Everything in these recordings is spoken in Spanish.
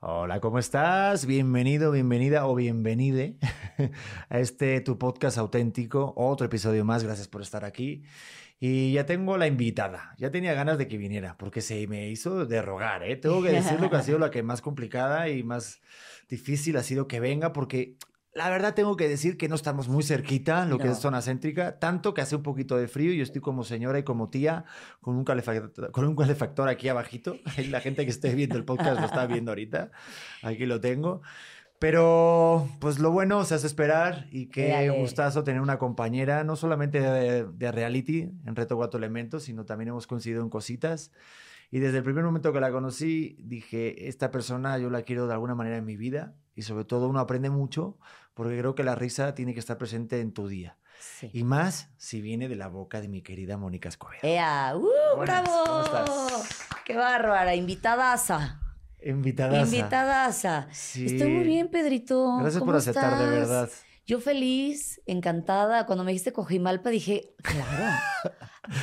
Hola, ¿cómo estás? Bienvenido, bienvenida o bienvenide a este tu podcast auténtico, otro episodio más. Gracias por estar aquí. Y ya tengo la invitada. Ya tenía ganas de que viniera, porque se me hizo de rogar, ¿eh? Tengo que decirlo que ha sido la que más complicada y más difícil ha sido que venga, porque la verdad tengo que decir que no estamos muy cerquita, lo que No. es zona céntrica, tanto que hace un poquito de frío. Yo estoy como señora y como tía con un calefactor, con un calefactor aquí abajito. La gente que esté viendo el podcast lo está viendo ahorita. Aquí lo tengo. Pero pues lo bueno se hace esperar y qué Dale. gustazo tener una compañera, no solamente de, de reality en Reto Cuatro Elementos, sino también hemos coincidido en cositas. Y desde el primer momento que la conocí, dije, esta persona yo la quiero de alguna manera en mi vida y sobre todo uno aprende mucho porque creo que la risa tiene que estar presente en tu día. Sí. Y más si viene de la boca de mi querida Mónica Escobedo. ¡Ea! ¡Uh! Buenas, ¡Bravo! ¿cómo estás? ¡Qué bárbara! Invitadaza. Invitada. Invitadaza. Sí. Estoy muy bien, Pedrito. Gracias por ¿Cómo aceptar, de verdad. Yo feliz, encantada. Cuando me dijiste Cojimalpa dije, claro,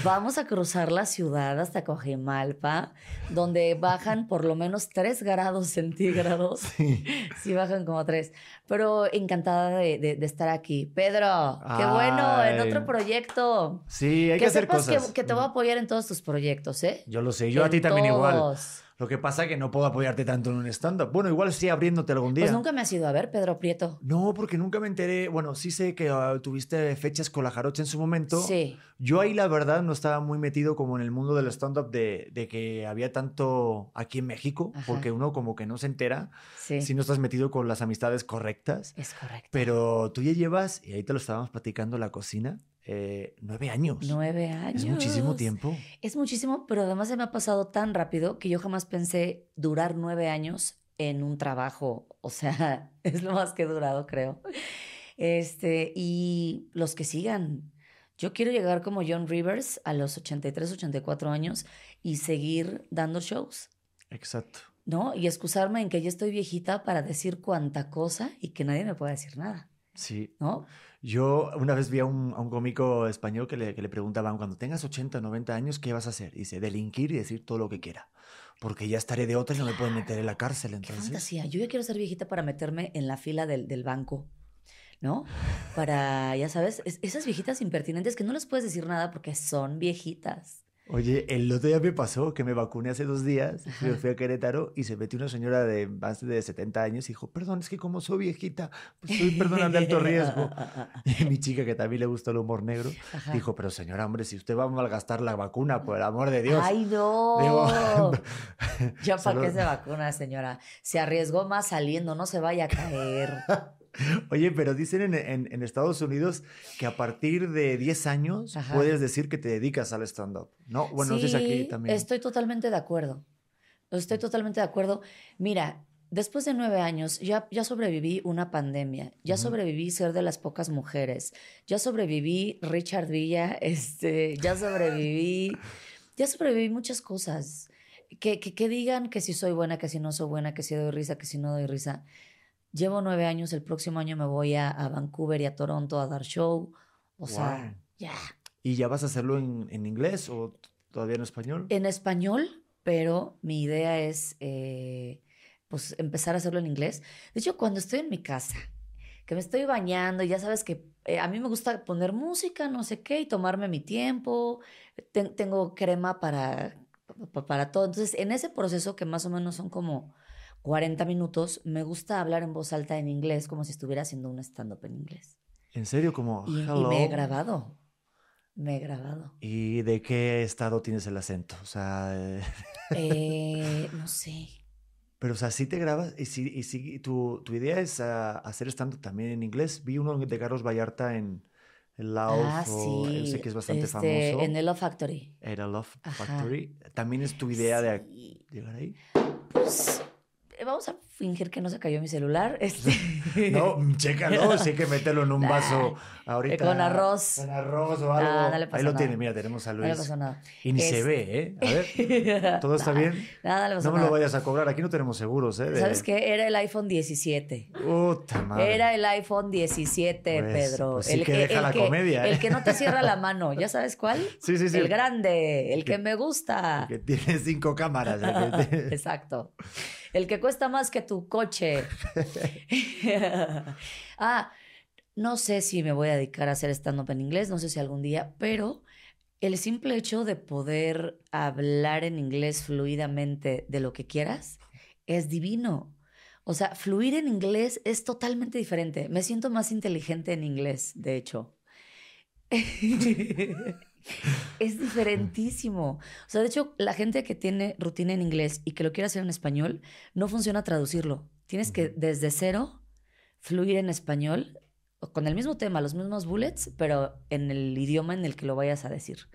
vamos a cruzar la ciudad hasta Cojimalpa, donde bajan por lo menos 3 grados centígrados. Sí. Sí, bajan como 3. Pero encantada de, de- de estar aquí. Pedro, qué bueno, en otro proyecto. Sí, hay que, que hacer sepas cosas. que, que te voy a apoyar en todos tus proyectos, ¿eh? Yo lo sé, yo a ti también igual. Lo que pasa es que no puedo apoyarte tanto en un stand-up. Bueno, igual sí abriéndote algún día. Pues nunca me has ido a ver, Pedro Prieto. No, porque nunca me enteré. Bueno, sí sé que ah, tuviste fechas con la Jarocha en su momento. Sí. Yo ahí, la verdad, no estaba muy metido como en el mundo del stand-up de, de que había tanto aquí en México, Ajá. porque uno como que no se entera Sí. si no estás metido con las amistades correctas. Es correcto. Pero tú ya llevas, y ahí te lo estábamos platicando la cocina, eh, nueve años. Nueve años. Es muchísimo tiempo. Es muchísimo, pero además se me ha pasado tan rápido que yo jamás pensé durar nueve años en un trabajo. O sea, es lo más que he durado, creo. Este, y los que sigan. Yo quiero llegar como John Rivers a los 83, 84 años y seguir dando shows, Exacto. ¿no? Y excusarme en que ya estoy viejita para decir cuánta cosa y que nadie me pueda decir nada, Sí. ¿no? Yo una vez vi a un, a un cómico español que le, que le preguntaban, cuando tengas 80 o 90 años, ¿qué vas a hacer? Y dice, delinquir y decir todo lo que quiera. Porque ya estaré de otra y no me pueden meter en la cárcel. Qué Entonces, fantasía. Yo ya quiero ser viejita para meterme en la fila del, del banco, ¿no? Para, ya sabes, es- esas viejitas impertinentes que no les puedes decir nada porque son viejitas. Oye, el otro día me pasó que me vacuné hace dos días, fui, Ajá. fui a Querétaro y se metió una señora de más de 70 años y dijo, perdón, es que como soy viejita, pues soy persona de alto riesgo. Y mi chica, que también le gusta el humor negro, Ajá. dijo, pero señora, hombre, si usted va a malgastar la vacuna, por el amor de Dios. ¡Ay, no! Digo, ya para qué se vacuna, señora. Se arriesgó más saliendo, no se vaya a caer. Oye, pero dicen en, en- en Estados Unidos que a partir de 10 años Ajá. puedes decir que te dedicas al stand-up. No, bueno, no sé si aquí también. Estoy totalmente de acuerdo. Estoy totalmente de acuerdo. Mira, después de nueve años ya, ya sobreviví una pandemia, ya sobreviví ser de las pocas mujeres, ya sobreviví Richard Villa, este, ya sobreviví, ya sobreviví muchas cosas. Que, que, que digan que si soy buena, que si no soy buena, que si doy risa, que si no doy risa. Llevo nueve años, el próximo año me voy a, a Vancouver y a Toronto a dar show. O sea, ya. ¿Y ya vas a hacerlo en, en inglés o todavía en español? en español, pero mi idea es eh, pues empezar a hacerlo en inglés. De hecho, cuando estoy en mi casa, que me estoy bañando, ya sabes que eh, a mí me gusta poner música, no sé qué, y tomarme mi tiempo. Ten- tengo crema para, pa- para todo. Entonces, en ese proceso, que más o menos son como 40 minutos, me gusta hablar en voz alta en inglés, como si estuviera haciendo un stand-up en inglés. ¿En serio? Como, Y, y hello. me he grabado. Me he grabado. ¿Y de qué estado tienes el acento? O sea, eh, Eh, no sé. pero o sea, sí te grabas y sí, y sí tu, tu idea es ah, hacer stand-up también en inglés. Vi uno de Carlos Vallarta en el Laos, Ah, o sí. sé que es bastante este, famoso. En el Love Factory. Era Love Ajá. Factory. ¿También es tu idea de Sí. llegar ahí? Pues vamos a fingir que no se cayó mi celular. Este, No, chécalo, sí hay que meterlo en un Nah, vaso ahorita. con arroz. Con arroz o algo. Nah, no Ahí lo nada. tiene, mira, tenemos a no Luis. le pasó nada. Y ni se ve, ¿eh? A ver, ¿todo está bien? Nada le pasó No me lo vayas a cobrar, aquí no tenemos seguros, ¿eh? De- ¿Sabes qué? Era el iPhone 17. Puta madre. Era el iPhone 17, Pues- Pedro. pues sí el que deja la comedia, ¿eh? El que no te cierra la mano. ¿Ya sabes cuál? Sí, sí, sí. El grande, el que Que- me gusta. Que tiene cinco cámaras. el que tiene- Exacto. El que cuesta más que tu coche. ah, no sé si me voy a dedicar a hacer stand-up en inglés, no sé si algún día, pero el simple hecho de poder hablar en inglés fluidamente de lo que quieras es divino. O sea, fluir en inglés es totalmente diferente. Me siento más inteligente en inglés, de hecho. es diferentísimo. O sea, de hecho, la gente que tiene rutina en inglés y que lo quiere hacer en español, no funciona traducirlo. Tienes que desde cero fluir en español con el mismo tema, los mismos bullets, pero en el idioma en el que lo vayas a decir.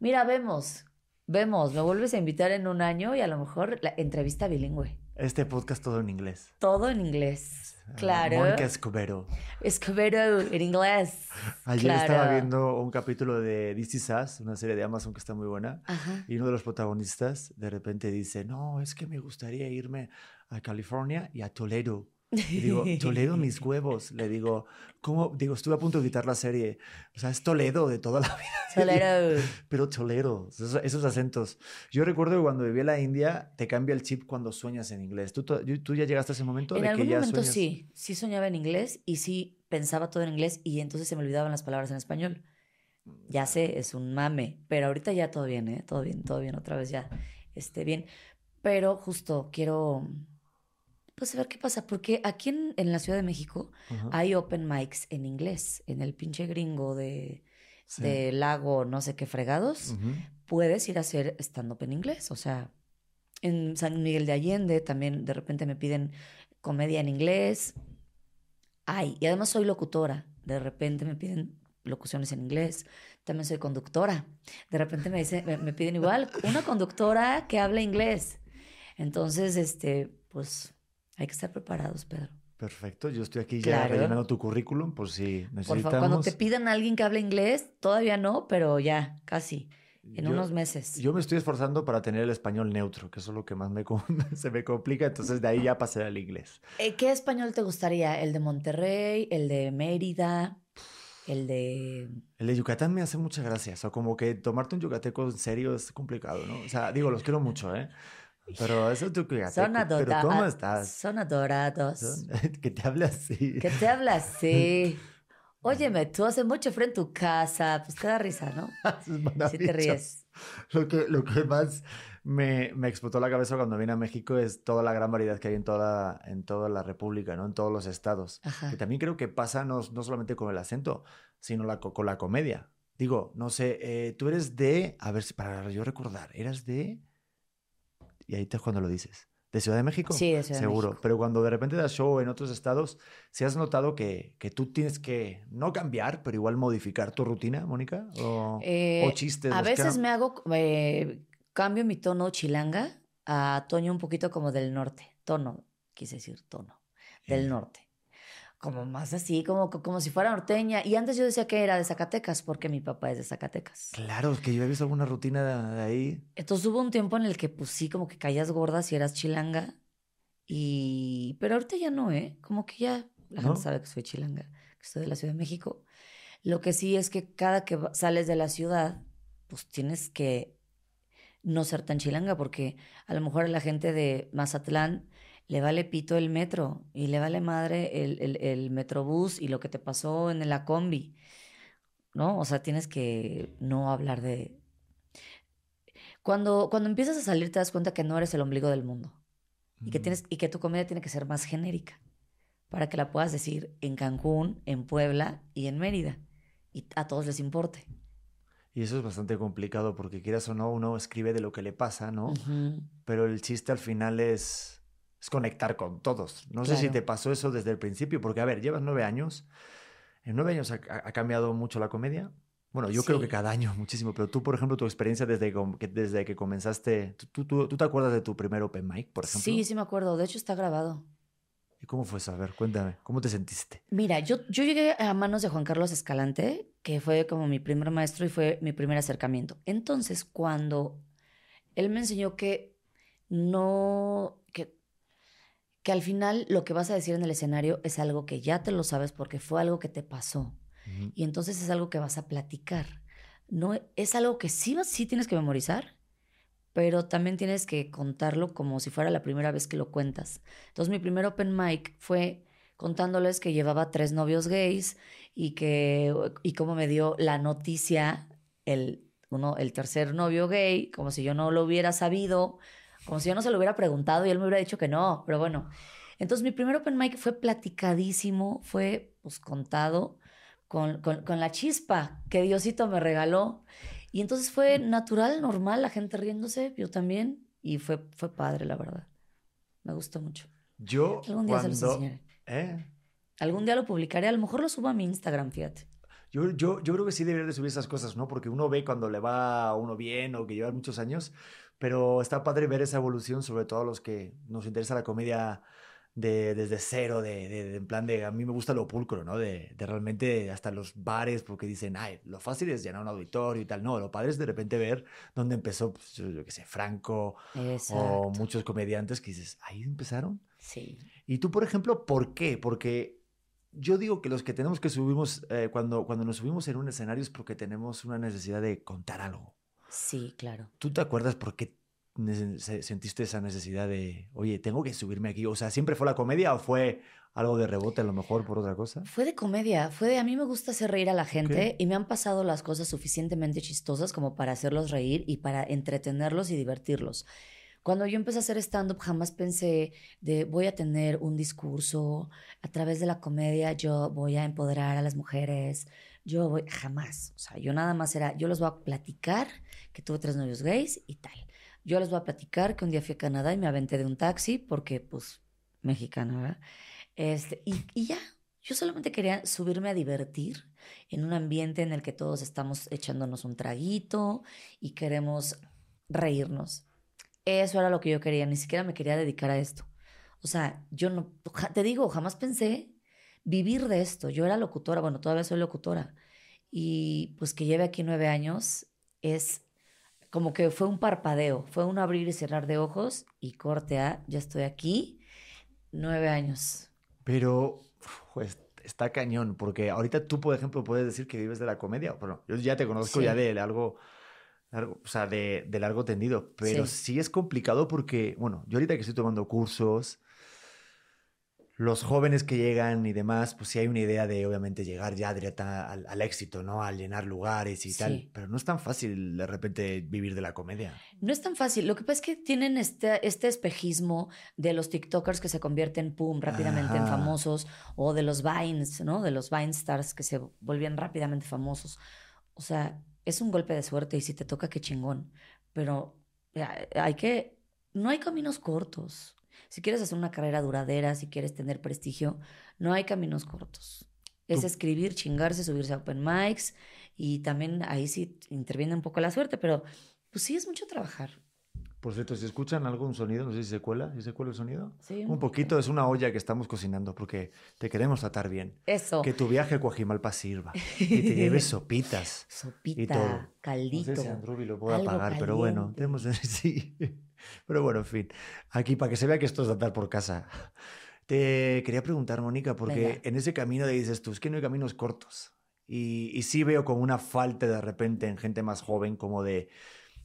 Mira, vemos, vemos, me vuelves a invitar en un año y a lo mejor la entrevista bilingüe. Este podcast todo en inglés. Todo en inglés. Ah, Claro. Mónica Escobedo. Escobedo en inglés. Ayer estaba viendo un capítulo de This Is Us, una serie de Amazon que está muy buena. Ajá. Y uno de los protagonistas de repente dice, no, es que me gustaría irme a California y a Toledo. Y digo, Toledo, mis huevos. Le digo, ¿cómo? Digo, estuve a punto de quitar la serie. O sea, es Toledo de toda la vida. Toledo. Pero Toledo, esos, esos acentos. Yo recuerdo que cuando viví en la India, te cambia el chip cuando sueñas en inglés. ¿Tú, tú ya llegaste a ese momento? En de que algún ya momento sueñas? sí, sí soñaba en inglés y sí pensaba todo en inglés y entonces se me olvidaban las palabras en español. Ya sé, es un mame, pero ahorita ya todo bien, ¿eh? Todo bien, todo bien, otra vez ya esté bien. Pero justo quiero, pues, a ver qué pasa, porque aquí en, en la Ciudad de México hay open mics en inglés, en el pinche gringo de, Sí. de lago, no sé qué fregados puedes ir a hacer stand-up en inglés. O sea, en San Miguel de Allende también de repente me piden comedia en inglés. Ay, y además soy locutora. De repente me piden locuciones en inglés. También soy conductora. De repente me, dicen, me, me piden igual una conductora que habla inglés. Entonces, este, pues hay que estar preparados, Pedro. Perfecto, yo estoy aquí ya Claro. rellenando tu currículum por si Por necesitamos. favor, cuando te pidan a alguien que hable inglés, todavía no, pero ya, casi, en Yo- unos meses. Yo me estoy esforzando para tener el español neutro, que eso es lo que más me, se me complica, entonces de ahí ya pasé al inglés. Eh, ¿Qué español te gustaría? ¿El de Monterrey? ¿El de Mérida? ¿El de...? El de Yucatán me hace mucha gracia, o sea, como que tomarte un yucateco en serio es complicado, ¿no? O sea, digo, los quiero mucho, ¿eh? Pero eso es tu yucateco. Son, Pero ¿cómo estás? son adorados. Son- que te habla así. ¿Qué te habla así? Óyeme, tú hace mucho frío en tu casa. Pues te da risa, ¿no? Es Si te ríes. Lo que, lo que más me, me explotó la cabeza cuando vine a México es toda la gran variedad que hay en toda, en toda la República, ¿no? En todos los estados. Ajá. Que también creo que pasa no, no solamente con el acento, sino la, co- con la comedia. Digo, no sé, eh, tú eres de, a ver si para yo recordar, eras de, y ahí te es cuando lo dices, ¿de Ciudad de México? Sí, de Ciudad de Seguro, México. pero cuando de repente das show en otros estados, ¿si has notado que, que tú tienes que no cambiar, pero igual modificar tu rutina, Mónica? ¿O, Eh, o chistes? a veces me hago... eh, cambio mi tono chilanga a tono un poquito como del norte. Tono, quise decir tono. Del Eh. norte. Como más así, como, como si fuera norteña. Y antes yo decía que era de Zacatecas, porque mi papá es de Zacatecas. Claro, es que yo he visto alguna rutina de, ahí. Entonces hubo un tiempo en el que pues sí, como que caías gorda si eras chilanga. Y... Pero ahorita ya no, ¿eh? Como que ya la ¿No? gente sabe que soy chilanga, que soy de la Ciudad de México. Lo que sí es que cada que sales de la ciudad, pues tienes que no ser tan chilanga, porque a lo mejor la gente de Mazatlán le vale pito el metro y le vale madre el, el, el metrobús y lo que te pasó en la combi, ¿no? O sea, tienes que no hablar de... Cuando, cuando empiezas a salir te das cuenta que no eres el ombligo del mundo y que, tienes, y que tu comedia tiene que ser más genérica para que la puedas decir en Cancún, en Puebla y en Mérida y a todos les importe. Y eso es bastante complicado porque quieras o no, uno escribe de lo que le pasa, ¿no? Pero el chiste al final es, es conectar con todos. No sé si Claro. te pasó eso desde el principio, porque a ver, llevas nueve años. En nueve años ha, ha- cambiado mucho la comedia. Bueno, yo creo que Sí. cada año muchísimo, pero tú, por ejemplo, tu experiencia desde que, desde que comenzaste, ¿tú, tú, tú- tú te acuerdas de tu primer open mic, por ejemplo? Sí, sí me acuerdo. De hecho, está grabado. ¿Y cómo fue eso? A ver, cuéntame, ¿cómo te sentiste? Mira, yo, yo llegué a manos de Juan Carlos Escalante, que fue como mi primer maestro y fue mi primer acercamiento. Entonces, cuando él me enseñó que no, que, que al final lo que vas a decir en el escenario es algo que ya te lo sabes porque fue algo que te pasó. Y entonces es algo que vas a platicar. No, es algo que sí, vas- sí tienes que memorizar, pero también tienes que contarlo como si fuera la primera vez que lo cuentas. Entonces mi primer open mic fue contándoles que llevaba tres novios gays y que y cómo me dio la noticia el uno el tercer novio gay, como si yo no lo hubiera sabido, como si yo no se lo hubiera preguntado y él me hubiera dicho que no, pero bueno. Entonces mi primer open mic fue platicadísimo, fue pues contado con, con, con la chispa que Diosito me regaló. Y entonces fue natural, normal, la gente riéndose, yo también, y fue, fue padre, la verdad. Me gustó mucho. Yo Algún día se los cuando... enseñaré. ¿Eh? Algún día lo publicaré, a lo mejor lo subo a mi Instagram, fíjate. Yo, yo, yo creo que sí debería de subir esas cosas, ¿no? Porque uno ve cuando le va a uno bien o que lleva muchos años, pero está padre ver esa evolución, sobre todo a los que nos interesa la comedia de, desde cero, de, de- de- en plan de, a mí me gusta lo pulcro, ¿no? De, realmente hasta los bares, porque dicen, ay, lo fácil es llenar un auditorio y tal. No, lo padre es de repente ver dónde empezó, pues, yo, yo qué sé, Franco Exacto. o muchos comediantes que dices, ahí empezaron. Sí. Y tú, por ejemplo, ¿por qué? Porque yo digo que los que tenemos que subimos, eh, cuando, cuando nos subimos en un escenario es porque tenemos una necesidad de contar algo. Sí, claro. ¿Tú te acuerdas por qué sentiste esa necesidad de, oye, tengo que subirme aquí? O sea, ¿siempre fue la comedia o fue algo de rebote a lo mejor por otra cosa? Fue de comedia, fue de a mí me gusta hacer reír a la gente y me han pasado las cosas suficientemente chistosas como para hacerlos reír y para entretenerlos y divertirlos. Cuando yo empecé a hacer stand-up jamás pensé de voy a tener un discurso, a través de la comedia yo voy a empoderar a las mujeres, yo voy, jamás. O sea, yo nada más era, yo les voy a platicar que tuve tres novios gays y tal. Yo les voy a platicar que un día fui a Canadá y me aventé de un taxi porque pues mexicana, ¿verdad? Este, y, y ya, yo solamente quería subirme a divertir en un ambiente en el que todos estamos echándonos un traguito y queremos reírnos. Eso era lo que yo quería, ni siquiera me quería dedicar a esto. O sea, yo no, te digo, jamás pensé vivir de esto. Yo era locutora, bueno, todavía soy locutora. Y pues que lleve aquí nueve años es como que fue un parpadeo, fue un abrir y cerrar de ojos y corte a, ya estoy aquí, nueve años. Pero, pues, está cañón, porque ahorita tú, por ejemplo, puedes decir que vives de la comedia. Bueno, yo ya te conozco Sí. ya de algo, largo, o sea, de, de largo tendido, pero Sí. sí. es complicado porque, bueno, yo ahorita que estoy tomando cursos, los jóvenes que llegan y demás, pues sí hay una idea de, obviamente, llegar ya directa al, al éxito, ¿no? Al llenar lugares y tal, pero no es tan fácil de repente vivir de la comedia. No es tan fácil. Lo que pasa es que tienen este, este espejismo de los TikTokers que se convierten, pum, rápidamente en famosos, o de los Vines, ¿no? De los Vine Stars que se volvían rápidamente famosos. O sea, es un golpe de suerte y si te toca, qué chingón. Pero ya, hay que. No hay caminos cortos. Si quieres hacer una carrera duradera, si quieres tener prestigio, no hay caminos cortos. Es Tú- escribir, chingarse, subirse a open mics y también ahí sí interviene un poco la suerte, pero pues sí es mucho trabajar. Por cierto, si escuchan algún sonido, no sé si se cuela, si se cuela el sonido. Sí, Un poquito, es una olla que estamos cocinando porque te queremos tratar bien. Eso. Que tu viaje a Coajimalpa sirva y te lleves sopitas. y Sopita, todo. caldito. No sé si Andrubi lo pueda algo pagar, pero bueno, tenemos sí. Pero bueno, en fin. Aquí, para que se vea que esto es de andar por casa. Te quería preguntar, Mónica, porque Venga. en ese camino de dices tú, es que no hay caminos cortos. Y, y sí veo como una falta de repente en gente más joven, como de,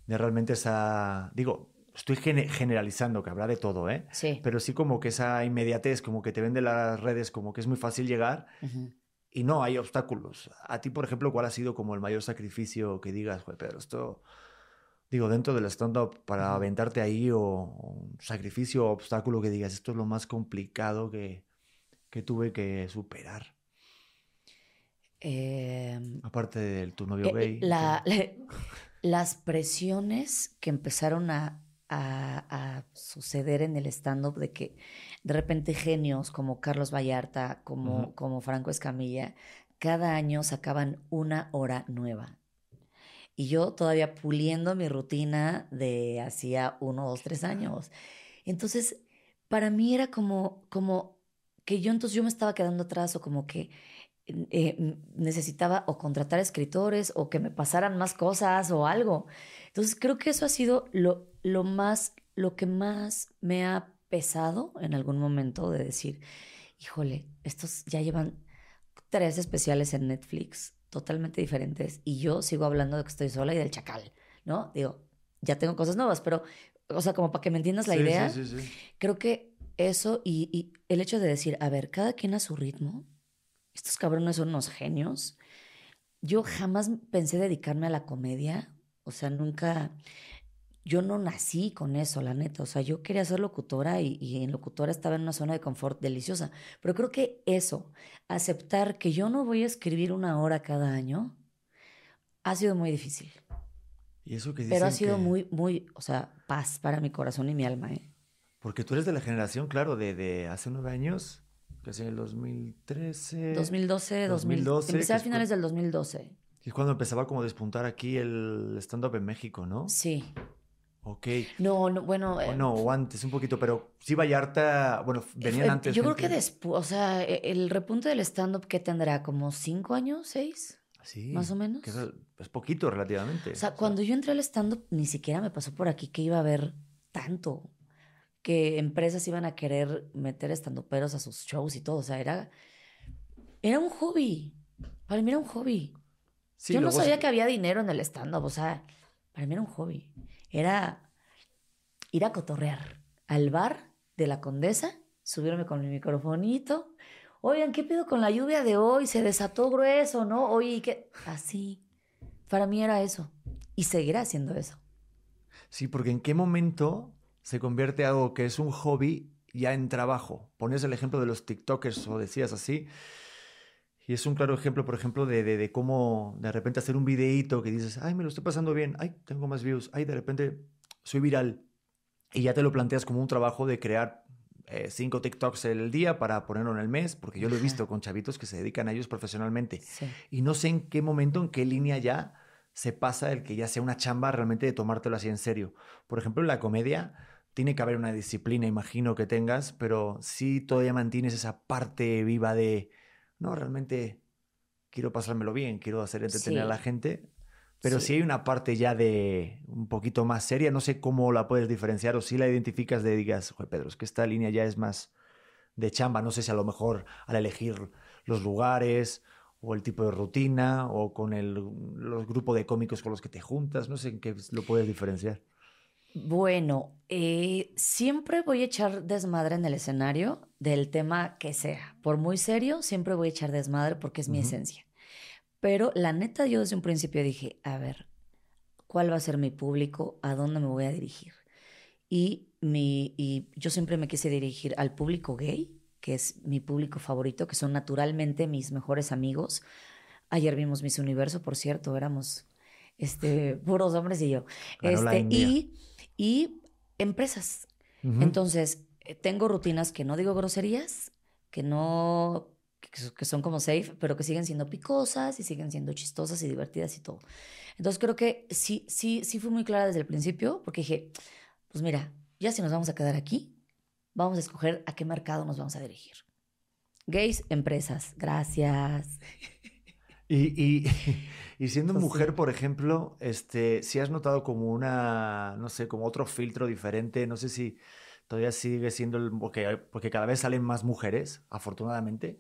de realmente esa. Digo, estoy gene- generalizando, que habrá de todo, ¿eh? Sí. Pero sí como que esa inmediatez, como que te vende las redes, como que es muy fácil llegar Ujú. y no hay obstáculos. A ti, por ejemplo, ¿cuál ha sido como el mayor sacrificio que digas, "Joder, pero esto, digo, dentro del stand-up, para aventarte ahí o, o un sacrificio o obstáculo que digas, esto es lo más complicado que, que tuve que superar? Em, Aparte de tu novio eh, gay. la- la- las presiones que empezaron a, a- a suceder en el stand-up de que de repente genios como Carlos Vallarta, como, como Franco Escamilla, cada año sacaban una hora nueva. Y yo todavía puliendo mi rutina de hacía uno, dos, tres años. Entonces, para mí era como, como que yo entonces yo me estaba quedando atrás o como que eh, m- necesitaba o contratar escritores o que me pasaran más cosas o algo. Entonces creo que eso ha sido lo, lo más, lo que más me ha pesado en algún momento de decir, híjole, estos ya llevan tres especiales en Netflix totalmente diferentes y yo sigo hablando de que estoy sola y del chacal, ¿no? Digo, ya tengo cosas nuevas, pero, o sea, como para que me entiendas la Sí, idea, Sí, sí, sí. creo que eso y, y el hecho de decir, a ver, cada quien a su ritmo, estos cabrones son unos genios. Yo jamás pensé dedicarme a la comedia, o sea, nunca, yo no nací con eso, la neta, o sea, yo quería ser locutora y, y en locutora estaba en una zona de confort deliciosa, pero creo que eso, aceptar que yo no voy a escribir una hora cada año, ha sido muy difícil, Y eso que pero ha sido que- muy, muy, o sea, paz para mi corazón y mi alma, ¿eh? Porque tú eres de la generación, claro, de, de hace nueve años, que es en el 2013. 2012, 2000, 2012, empecé a finales del 2012. Y es cuando empezaba como a despuntar aquí el stand-up en México, ¿no? Sí. Ok. No, no, bueno. O eh, no, o antes un poquito, pero sí Vallarta, bueno, venían eh, antes. Yo creo que después, o sea, e- el repunte del stand-up que tendrá como cinco años, seis. Sí, más o menos. que eso es poquito relativamente. O sea, cuando yo entré al stand-up, ni siquiera me pasó por aquí que iba a haber tanto. Que empresas iban a querer meter estandoperos a sus shows y todo. O sea, era, era un hobby. Para mí era un hobby. Sí, yo no sabía que había dinero en el stand-up. O sea, para mí era un hobby. Era ir a cotorrear al bar de la condesa, subirme con mi microfonito. Oigan, ¿qué pido con la lluvia de hoy? Se desató grueso, ¿no? Oye, ¿qué? Así. Para mí era eso. Y seguirá siendo eso. Sí, porque en qué momento se convierte algo que es un hobby ya en trabajo. Ponías el ejemplo de los TikTokers o decías así. Y es un claro ejemplo, por ejemplo, de, de, de cómo de repente hacer un videíto que dices, ay, me lo estoy pasando bien, ay, tengo más views, ay, de repente soy viral. Y ya te lo planteas como un trabajo de crear eh, cinco TikToks el día para ponerlo en el mes, porque yo lo he visto con chavitos que se dedican a ellos profesionalmente. Sí. Y no sé en qué momento, en qué línea ya se pasa el que ya sea una chamba realmente de tomártelo así en serio. Por ejemplo, en la comedia tiene que haber una disciplina, imagino que tengas, pero sí todavía mantienes esa parte viva de, no, realmente quiero pasármelo bien, quiero hacer entretener a la gente. Pero Sí. si hay una parte ya de un poquito más seria, no sé cómo la puedes diferenciar o si la identificas de digas, joder, Pedro, es que esta línea ya es más de chamba, no sé si a lo mejor al elegir los lugares o el tipo de rutina o con el los grupos de cómicos con los que te juntas, no sé en qué lo puedes diferenciar. Bueno, eh, siempre voy a echar desmadre en el escenario del tema que sea. Por muy serio, siempre voy a echar desmadre porque es mi esencia. Pero la neta, yo desde un principio dije, a ver, ¿cuál va a ser mi público? ¿A dónde me voy a dirigir? Y, mi, y yo siempre me quise dirigir al público gay, que es mi público favorito, que son naturalmente mis mejores amigos. Ayer vimos Miss Universo, por cierto, éramos este, puros hombres y yo. Este, y, y empresas. Entonces, eh, tengo rutinas que no digo groserías, que no, que son como safe, pero que siguen siendo picosas y siguen siendo chistosas y divertidas y todo. Entonces, creo que sí, sí, sí fui muy clara desde el principio, porque dije, pues mira, ya si nos vamos a quedar aquí, vamos a escoger a qué mercado nos vamos a dirigir. Gays, empresas, gracias. Y, y, y siendo Pues mujer, por ejemplo, este, si has notado como una, no sé, como otro filtro diferente, no sé si todavía sigue siendo el, porque, porque cada vez salen más mujeres, afortunadamente,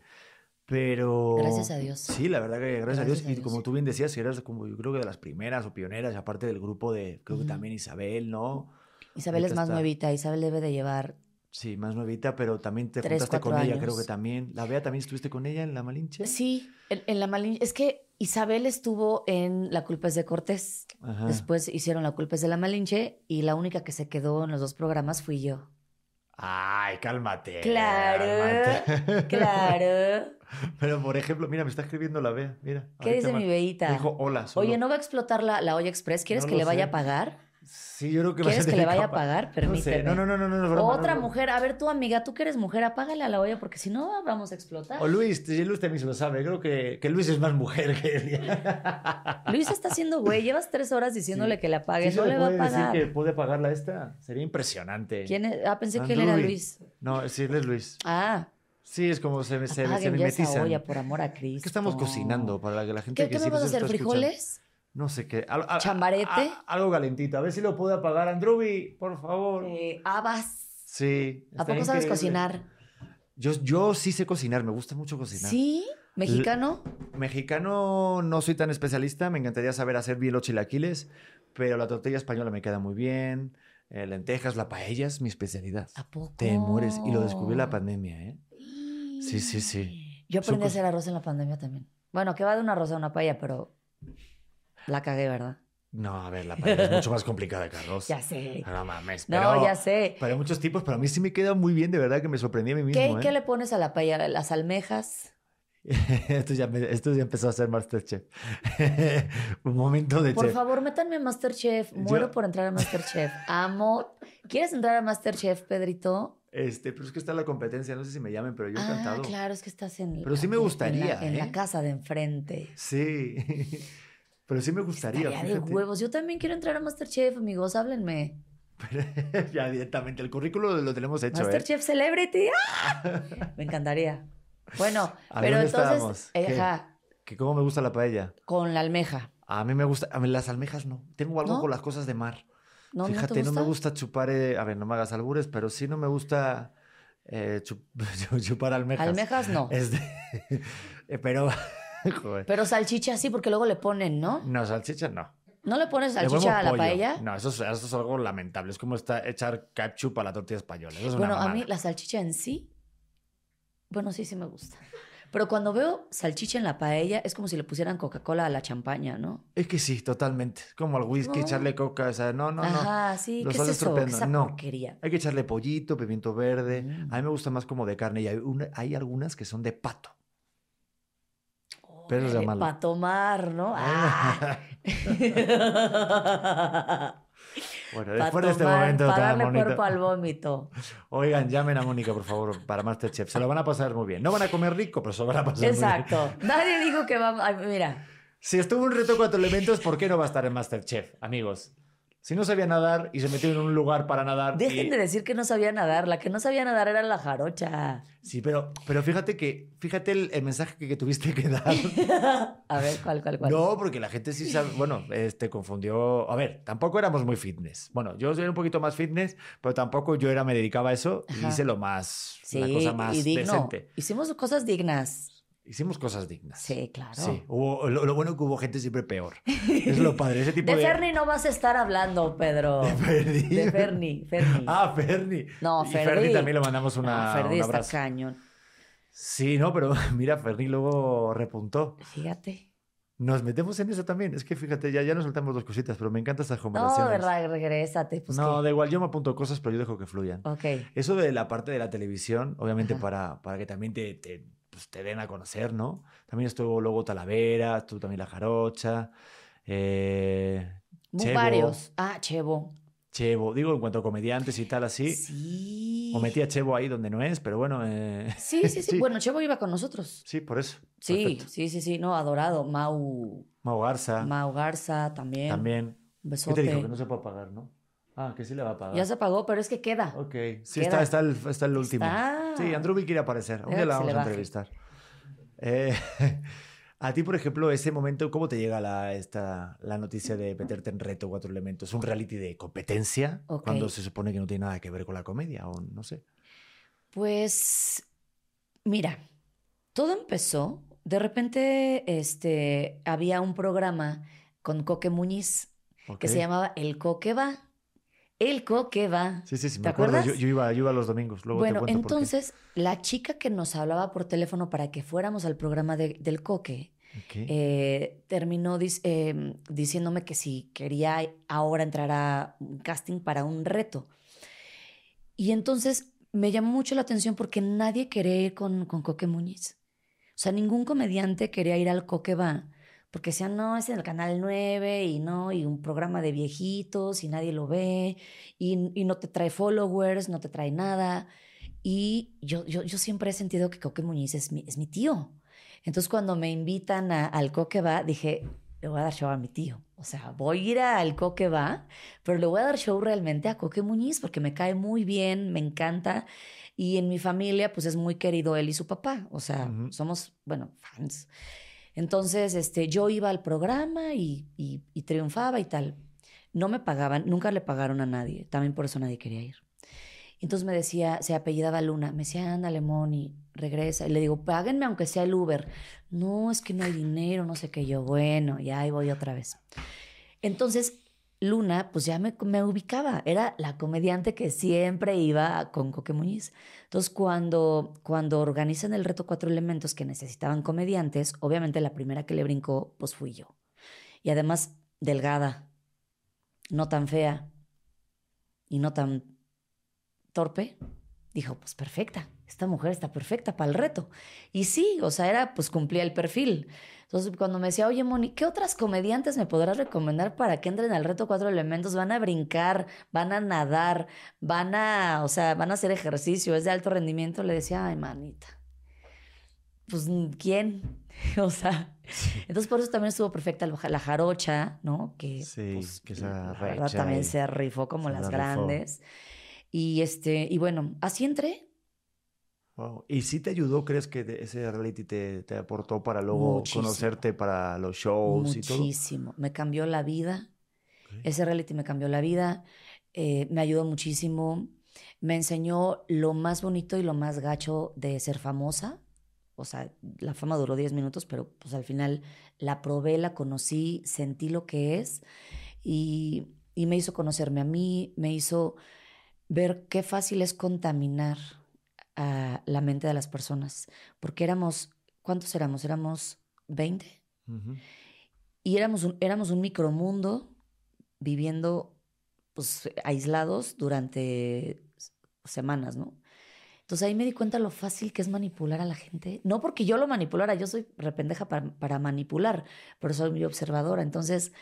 pero... Gracias a Dios. Sí, la verdad que gracias, a Dios. Gracias a Y Dios. como tú bien decías, que eras como yo creo que de las primeras o pioneras, aparte del grupo de, creo que Ujú. también Isabel, ¿no? Isabel es Ahorita más está- nuevita, Isabel debe de llevar Sí, más nuevita, pero también te Tres, juntaste con ella, creo que también. La Bea, ¿también estuviste con ella en La Malinche? Sí, en, en la Malinche. Es que Isabel estuvo en La culpa es de Cortés. Ajá. Después hicieron La culpa es de la Malinche y la única que se quedó en los dos programas fui yo. Ay, cálmate. Claro, cálmate. Claro. Pero, por ejemplo, mira, me está escribiendo la Bea, mira. ¿Qué dice mi Beita? dijo hola. solo. Oye, ¿no va a explotar la, la olla express? ¿Quieres No que le vaya sé. a pagar? Sí, yo creo que va a ¿Quieres que le vaya a pagar? No sé, Permíteme. no, no, no, no, no, broma, Otra no, mujer, a ver tú amiga, tú que eres mujer, apágale a la olla porque si no vamos a explotar. O Luis, Luis también se lo sabe. Creo que, que Luis es más mujer que él. Luis está haciendo güey, llevas tres horas diciéndole Sí. que le apague, Sí no le va a puede decir pagar. que puede pagarla esta. Sería impresionante. ¿Quién es? Ah, pensé que él era. Luis. No, sí, él es Luis. Ah, Sí, es como se, se, se mimetizan. olla, por amor a Cristo. Que estamos cocinando para que la gente ¿Qué, que qué sí me vas a hacer? ¿Frijoles? No sé qué. Al- al- ¿Chambarete? a- algo calentito. A ver si lo puede apagar Andrubi, por favor. Eh, habas. Sí. ¿A poco sabes cocinar? Yo, yo sí sé cocinar, me gusta mucho cocinar. Sí. ¿Mexicano? Mexicano no soy tan especialista, me encantaría saber hacer bien los chilaquiles, pero la tortilla española me queda muy bien. eh, lentejas, la paella es mi especialidad. ¿A poco? Te mueres. Y lo descubrí en la pandemia, ¿eh? Sí, sí, sí. Yo aprendí a hacer arroz en la pandemia también. Bueno, que va de una arroz a una paella, pero la cagué, ¿verdad? No, a ver, la paella es mucho más complicada que arroz. Ya sé. No mames. No, ya sé. Para muchos tipos, pero a mí sí me queda muy bien, de verdad que me sorprendí a mí mismo. ¿Qué, ¿eh? qué le pones a la paella? ¿Las almejas? esto, ya me- esto ya empezó a ser Masterchef. Un momento de Por chef. favor, métanme a Masterchef. Muero Yo- por entrar a Masterchef. Amo. ¿Quieres entrar a Masterchef, Pedrito? Este, pero es que está la competencia, no sé si me llamen, pero yo ah, encantado. claro, es que estás en. Pero sí me gustaría, En la, en la ¿eh? casa de enfrente. Sí. Pero sí me gustaría. Estaría de huevos. Yo también quiero entrar a Masterchef, amigos. Háblenme. ya directamente, el currículo lo tenemos hecho, ¿eh? Masterchef Celebrity. ¡Ah! Me encantaría. Bueno, ¿A pero dónde entonces, Que cómo me gusta la paella. con la almeja. A mí me gusta, a mí las almejas no. Tengo algo ¿No? con las cosas de mar. ¿No, Fíjate, ¿no, te gusta? me gusta chupar, eh, a ver, no me hagas albures, pero sí no me gusta eh, chup- chupar almejas. Almejas no. Este, eh, pero, joder. Pero salchicha sí, porque luego le ponen, ¿no? No, salchicha no. ¿No le pones Le salchicha a la pollo. paella? No, eso es, eso es algo lamentable. Es como está, echar ketchup a la tortilla española. Eso es una Bueno, a mí la salchicha en sí, bueno, sí, sí me gusta. Pero cuando veo salchicha en la paella, es como si le pusieran Coca-Cola a la champaña, ¿no? Es que sí, totalmente. Como al whisky, No. echarle coca, o sea, no, no, no. Ajá, sí. Lo ¿Qué es eso? ¿Qué esa No. porquería? Hay que echarle pollito, pimiento verde. Mm. A mí me gusta más como de carne y hay, una- hay algunas que son de pato. Pero es de malo. Para tomar, ¿no? ¡Ah! bueno, después de este momento para tan bonito. cuerpo al vómito. Oigan, llamen a Mónica, por favor, para Masterchef. Se lo van a pasar muy bien. No van a comer rico, pero se lo van a pasar muy bien. Exacto. Nadie dijo que vamos. ay, mira, Si estuvo en reto cuatro elementos, ¿por qué no va a estar en Masterchef, amigos? Si no sabía nadar y se metió en un lugar para nadar. dejen y- de decir que no sabía nadar. La que no sabía nadar era la jarocha. Sí, pero, pero fíjate que, fíjate el, el mensaje que, que tuviste que dar. A ver, ¿cuál, cuál, cuál? No, porque la gente sí sabe, bueno, este confundió. A ver, tampoco éramos muy fitness. Bueno, yo era un poquito más fitness, pero tampoco yo era, me dedicaba a eso y Ajá. hice lo más, Sí, la cosa más y digno. decente. Hicimos cosas dignas. Hicimos cosas dignas. Sí, claro. Sí, hubo, lo, lo bueno que hubo gente siempre peor. Es lo padre, ese tipo De de. Ferni no vas a estar hablando, Pedro. De Ferni. De Ferni, Ferni. Ah, Ferni. No, Y Ferdi. Ferni también le mandamos una, no, Ferdi un está cañón. Sí, no, pero mira, Ferni luego repuntó. Fíjate. Nos metemos en eso también. Es que fíjate, ya, ya nos soltamos dos cositas, pero me encantan estas No, conversaciones. verdad, regrésate. Pues no, que- da igual, yo me apunto cosas, pero yo dejo que fluyan. Ok. Eso de la parte de la televisión, obviamente Ajá. para, para que también te, te, pues, te den a conocer, ¿no? También estuvo luego Talavera, estuvo también La Jarocha, eh, Chevo, varios. Ah, Chevo. Chevo, digo, en cuanto a comediantes y tal así. Sí. O metí a Chevo ahí donde no es, pero bueno. eh, Sí, sí, sí, Sí. Bueno, Chevo iba con nosotros. sí, por eso. Sí, Perfecto. sí, sí, sí. No, adorado. Mau, Mau Garza, Mau Garza también. también. Un ¿Qué besote. te dijo? Que no se puede pagar, ¿no? Ah, que sí le va a pagar. Ya se pagó, pero es que queda. Ok, sí, Queda. está, está, el, está el último. Está. Sí, Andrubi quiere aparecer. Un día la vamos a entrevistar. Eh, a ti, por ejemplo, ese momento, ¿cómo te llega la, esta, la noticia de meterte en reto cuatro elementos? ¿Un reality de competencia? Cuando se supone que no tiene nada que ver con la comedia, o no sé. Pues, mira, todo empezó. De repente, este, había un programa con Coque Muñiz que se llamaba El Coque va. El Coque va. Sí, sí, sí, me ¿Te acuerdo. Yo, acuerdas? yo iba, yo iba los domingos. Luego bueno, entonces, la chica que nos hablaba por teléfono para que fuéramos al programa de- del Coque, eh, terminó dis- eh, diciéndome que si quería ahora entrar a un casting para un reto. Y entonces me llamó mucho la atención porque nadie quería ir con, con Coque Muñiz. O sea, ningún comediante quería ir al Coque Va. Porque decían, no, es en el Canal 9 y no, y un programa de viejitos y nadie lo ve y, y no te trae followers, no te trae nada. Y yo, yo, yo siempre he sentido que Coque Muñiz es mi, es mi tío. Entonces, cuando me invitan a- al Coque Va, dije, le voy a dar show a mi tío. O sea, voy a ir al Coque Va, pero le voy a dar show realmente a Coque Muñiz porque me cae muy bien, me encanta. Y en mi familia, pues es muy querido él y su papá. O sea, Ujú. somos, bueno, fans. Entonces, este, yo iba al programa y, y- triunfaba y tal. No me pagaban, nunca le pagaron a nadie. También por eso nadie quería ir. Entonces me decía, se apellidaba Luna, me decía, ándale, Moni, regresa. Y le digo, páguenme aunque sea el Uber. No, es que no hay dinero, no sé qué. Yo, bueno, ya ahí voy otra vez. Entonces, Luna, pues ya me, me, ubicaba. Era la comediante que siempre iba con Coque Muñiz. Entonces, cuando, cuando organizan el reto Cuatro Elementos que necesitaban comediantes, obviamente la primera que le brincó, pues fui yo. Y además, delgada, no tan fea y no tan torpe. Dijo, pues perfecta, esta mujer está perfecta para el reto. Y sí, o sea, era, pues cumplía el perfil. Entonces, cuando me decía, oye, Moni, ¿qué otras comediantes me podrás recomendar para que entren al reto cuatro elementos? Van a brincar, van a nadar, van a, o sea, van a hacer ejercicio, es de alto rendimiento. Le decía, ay, manita, pues, ¿quién? o sea, entonces por eso también estuvo perfecta la jarocha, ¿no? Que, sí, pues, que la verdad también se rifó como las grandes. Y este, y bueno, así entré ¿Y si te ayudó, crees que ese reality te, te aportó para luego conocerte para los shows y todo? Muchísimo. Me cambió la vida. Ese reality me cambió la vida. Eh, me ayudó muchísimo. Me enseñó lo más bonito y lo más gacho de ser famosa. O sea, la fama duró 10 minutos, pero pues al final la probé, la conocí, sentí lo que es y, y me hizo conocerme a mí, me hizo ver qué fácil es contaminar a la mente de las personas, porque éramos, ¿cuántos éramos? Éramos 20. Y éramos un, éramos un micromundo viviendo pues, aislados durante semanas, ¿no? Entonces ahí me di cuenta lo fácil que es manipular a la gente. No porque yo lo manipulara, yo soy rependeja para, para manipular, pero soy muy observadora. Entonces,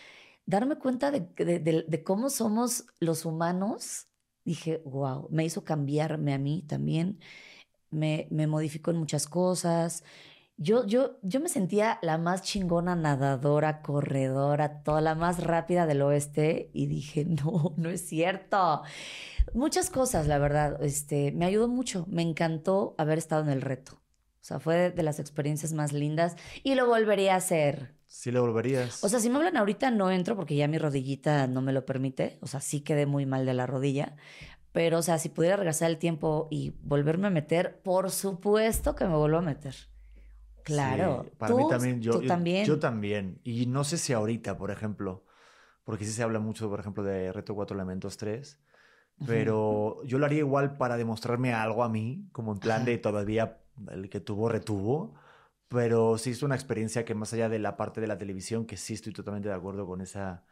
darme cuenta de, de, de, cómo somos los humanos dije, wow, me hizo cambiarme a mí también, me, me modificó en muchas cosas. Yo, yo, yo me sentía la más chingona nadadora, corredora, toda la más rápida del oeste y dije, no, no es cierto. Muchas cosas, la verdad, este, me ayudó mucho, me encantó haber estado en el reto. O sea, fue de las experiencias más lindas y lo volvería a hacer. Sí, lo volverías. O sea, si me hablan ahorita no entro porque ya mi rodillita no me lo permite. O sea, sí quedé muy mal de la rodilla. Pero, o sea, si pudiera regresar el tiempo y volverme a meter, por supuesto que me vuelvo a meter. Claro. para mí también yo, también. Yo también. Y no sé si ahorita, por ejemplo, porque sí se habla mucho, por ejemplo, de Reto Cuatro Elementos 3, pero yo lo haría igual para demostrarme algo a mí, como en plan de todavía el que tuvo, retuvo pero sí es una experiencia que más allá de la parte de la televisión, que sí estoy totalmente de acuerdo con esa,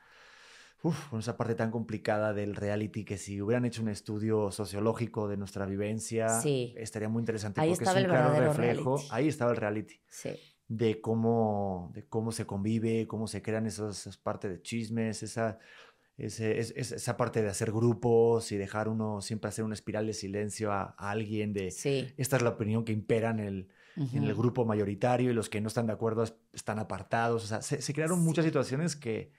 con esa parte tan complicada del reality, que si hubieran hecho un estudio sociológico de nuestra vivencia, estaría muy interesante ahí porque es un claro reflejo. Ahí estaba el reality. De cómo, de cómo se convive, cómo se crean esas, partes de chismes, esa, esa parte de hacer grupos y dejar uno siempre hacer una espiral de silencio a, alguien de esta es la opinión que impera en el, en el grupo mayoritario y los que no están de acuerdo están apartados. O sea, se, crearon muchas situaciones que,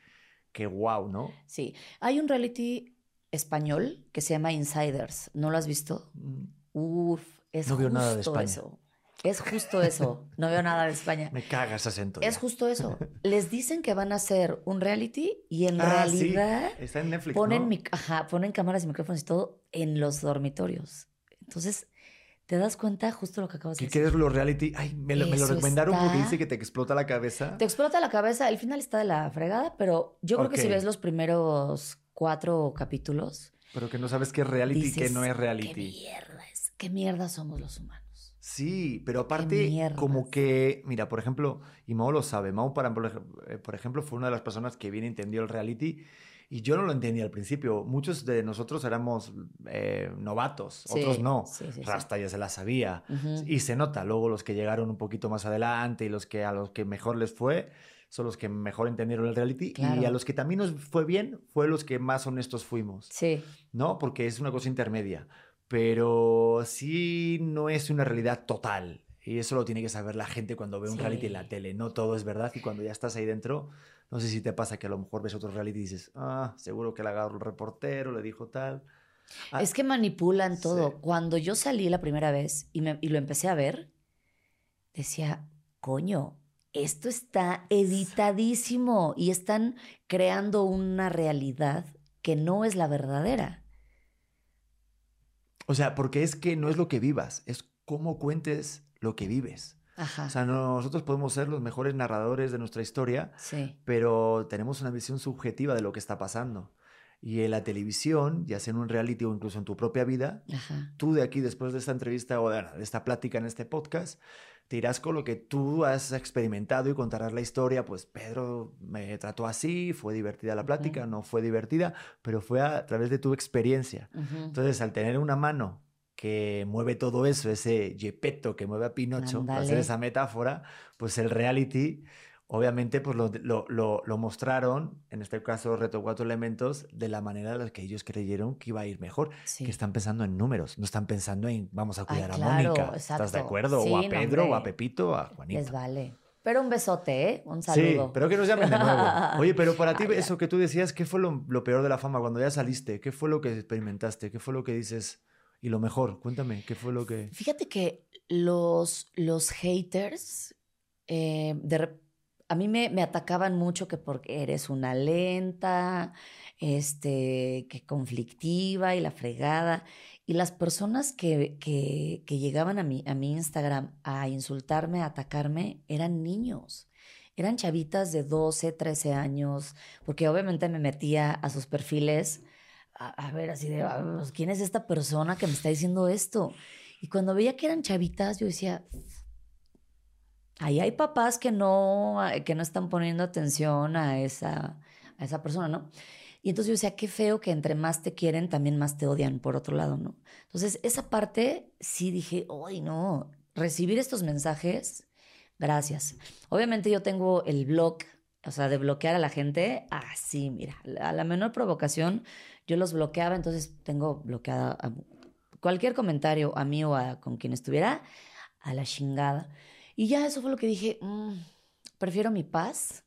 que wow, ¿no? Sí. Hay un reality español que se llama Insiders. ¿No lo has visto? Mm. Uf, es no veo nada de España. eso. Es justo eso. No veo nada de España. Me cagas acento. Es justo eso. Les dicen que van a hacer un reality y en ah, realidad Está en Netflix, ponen, ajá, ponen cámaras y micrófonos y todo en los dormitorios. Entonces, ¿Te das cuenta justo lo que acabas de decir? ¿Qué quieres los reality? Ay, me lo, recomendaron porque dice que te explota la cabeza. Te explota la cabeza. El final está de la fregada, pero yo creo que si ves los primeros cuatro capítulos. Pero que no sabes qué es reality y qué no es reality. ¿Qué mierda es? ¿Qué mierda somos los humanos? Sí, pero aparte, como que, mira, por ejemplo, y Mao lo sabe. Mao, para, eh, por ejemplo, fue una de las personas que bien entendió el reality y yo no lo entendía al principio. Muchos de nosotros éramos eh, novatos, otros no. Rasta ya se la sabía. Y se nota. Luego los que llegaron un poquito más adelante y los que a los que mejor les fue son los que mejor entendieron el reality. Y a los que también nos fue bien, fue los que más honestos fuimos. Sí. ¿No? Porque es una cosa intermedia. Pero sí no es una realidad total. Y eso lo tiene que saber la gente cuando ve un reality en la tele. No todo es verdad y cuando ya estás ahí dentro, no sé si te pasa que a lo mejor ves otro reality y dices, ah, seguro que le agarró el reportero, le dijo tal. Ah, es que manipulan todo. Cuando yo salí la primera vez y, me, y lo empecé a ver, decía, coño, esto está editadísimo y están creando una realidad que no es la verdadera. O sea, porque es que no es lo que vivas, es cómo cuentes lo que vives. Ajá. O sea, nosotros podemos ser los mejores narradores de nuestra historia, sí. pero tenemos una visión subjetiva de lo que está pasando. Y en la televisión, ya sea en un reality o incluso en tu propia vida, Ajá. tú de aquí, después de esta entrevista o de de esta plática en este podcast, te irás con lo que tú has experimentado y contarás la historia. Pues Pedro me trató así, fue divertida la plática, no fue divertida, pero fue a través de tu experiencia. Ujú. Entonces, al tener una mano que mueve todo eso, ese yepeto que mueve a Pinocho, para hacer esa metáfora, pues el reality, obviamente, pues lo, lo- lo- lo mostraron, en este caso Reto Cuatro Elementos, de la manera en la que ellos creyeron que iba a ir mejor. Sí. Que están pensando en números, no están pensando en vamos a Ay, cuidar a claro, Mónica. ¿Estás de exacto. acuerdo? Sí, o a Pedro, o a. Pepito, a Juanito. Les vale. Pero un besote, ¿eh? Un Sí, saludo. pero que nos llamen de nuevo. Oye, pero para ti, Ay, eso que tú decías, ¿qué fue lo, lo peor de la fama cuando ya saliste? ¿Qué fue lo que experimentaste? ¿Qué fue lo que dices? Y lo mejor, cuéntame, ¿qué fue lo que...? Fíjate que los, los haters, eh, de a mí me, me atacaban mucho que porque eres una lenta, este, que conflictiva y la fregada. Y las personas que, que, que llegaban a mi, a mi Instagram a insultarme, a atacarme, eran niños. Eran chavitas de 12, 13 años, porque obviamente me metía a sus perfiles a, a ver así de, "Ah, ¿quién es esta persona que me está diciendo esto? Y cuando veía que eran chavitas, yo decía, ahí hay papás que no, que no están poniendo atención a esa, a esa persona, ¿no? Y entonces yo decía, qué feo que entre más te quieren, también más te odian, por otro lado, ¿no? Entonces, esa parte sí dije, ay, no, recibir estos mensajes, gracias. Obviamente yo tengo el blog, o sea, de bloquear a la gente, así, mira, a la menor provocación, yo los bloqueaba, entonces tengo bloqueada a cualquier comentario a mí o a con quien estuviera, a la chingada. Y ya eso fue lo que dije, "Mm, prefiero mi paz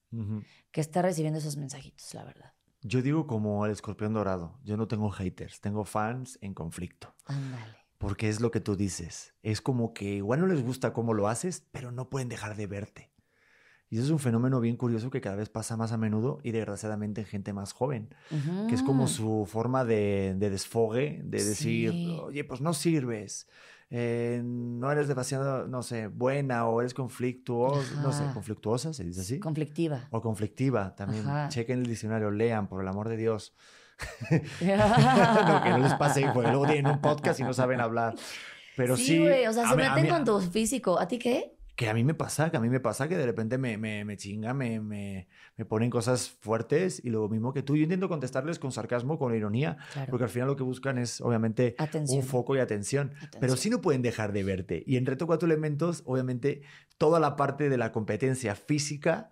que estar recibiendo esos mensajitos, la verdad. Yo digo como el escorpión dorado, yo no tengo haters, tengo fans en conflicto. Ándale. Porque es lo que tú dices. Es como que igual no les gusta cómo lo haces, pero no pueden dejar de verte. Y eso es un fenómeno bien curioso que cada vez pasa más a menudo y desgraciadamente en gente más joven. que es como su forma de, de desfogue, de decir, Sí. oye, pues no sirves, eh, no eres demasiado, no sé, buena o eres conflictuosa, no sé, conflictuosa, se dice así. Conflictiva. o conflictiva también. Ajá. Chequen el diccionario, lean, por el amor de Dios. no, que no les pase, porque luego tienen un podcast y no saben hablar. Pero sí. sí, güey, o sea, se meten mí- con tu físico. ¿A ti qué? Que a mí me pasa, que a mí me pasa que de repente me, me, me chinga, me, me, me ponen cosas fuertes y lo mismo que tú. Yo intento contestarles con sarcasmo, con ironía, Claro. porque al final lo que buscan es, obviamente, Atención. un foco y atención. Pero Atención. sí no pueden dejar de verte. Y en Reto Cuatro Elementos, obviamente, toda la parte de la competencia física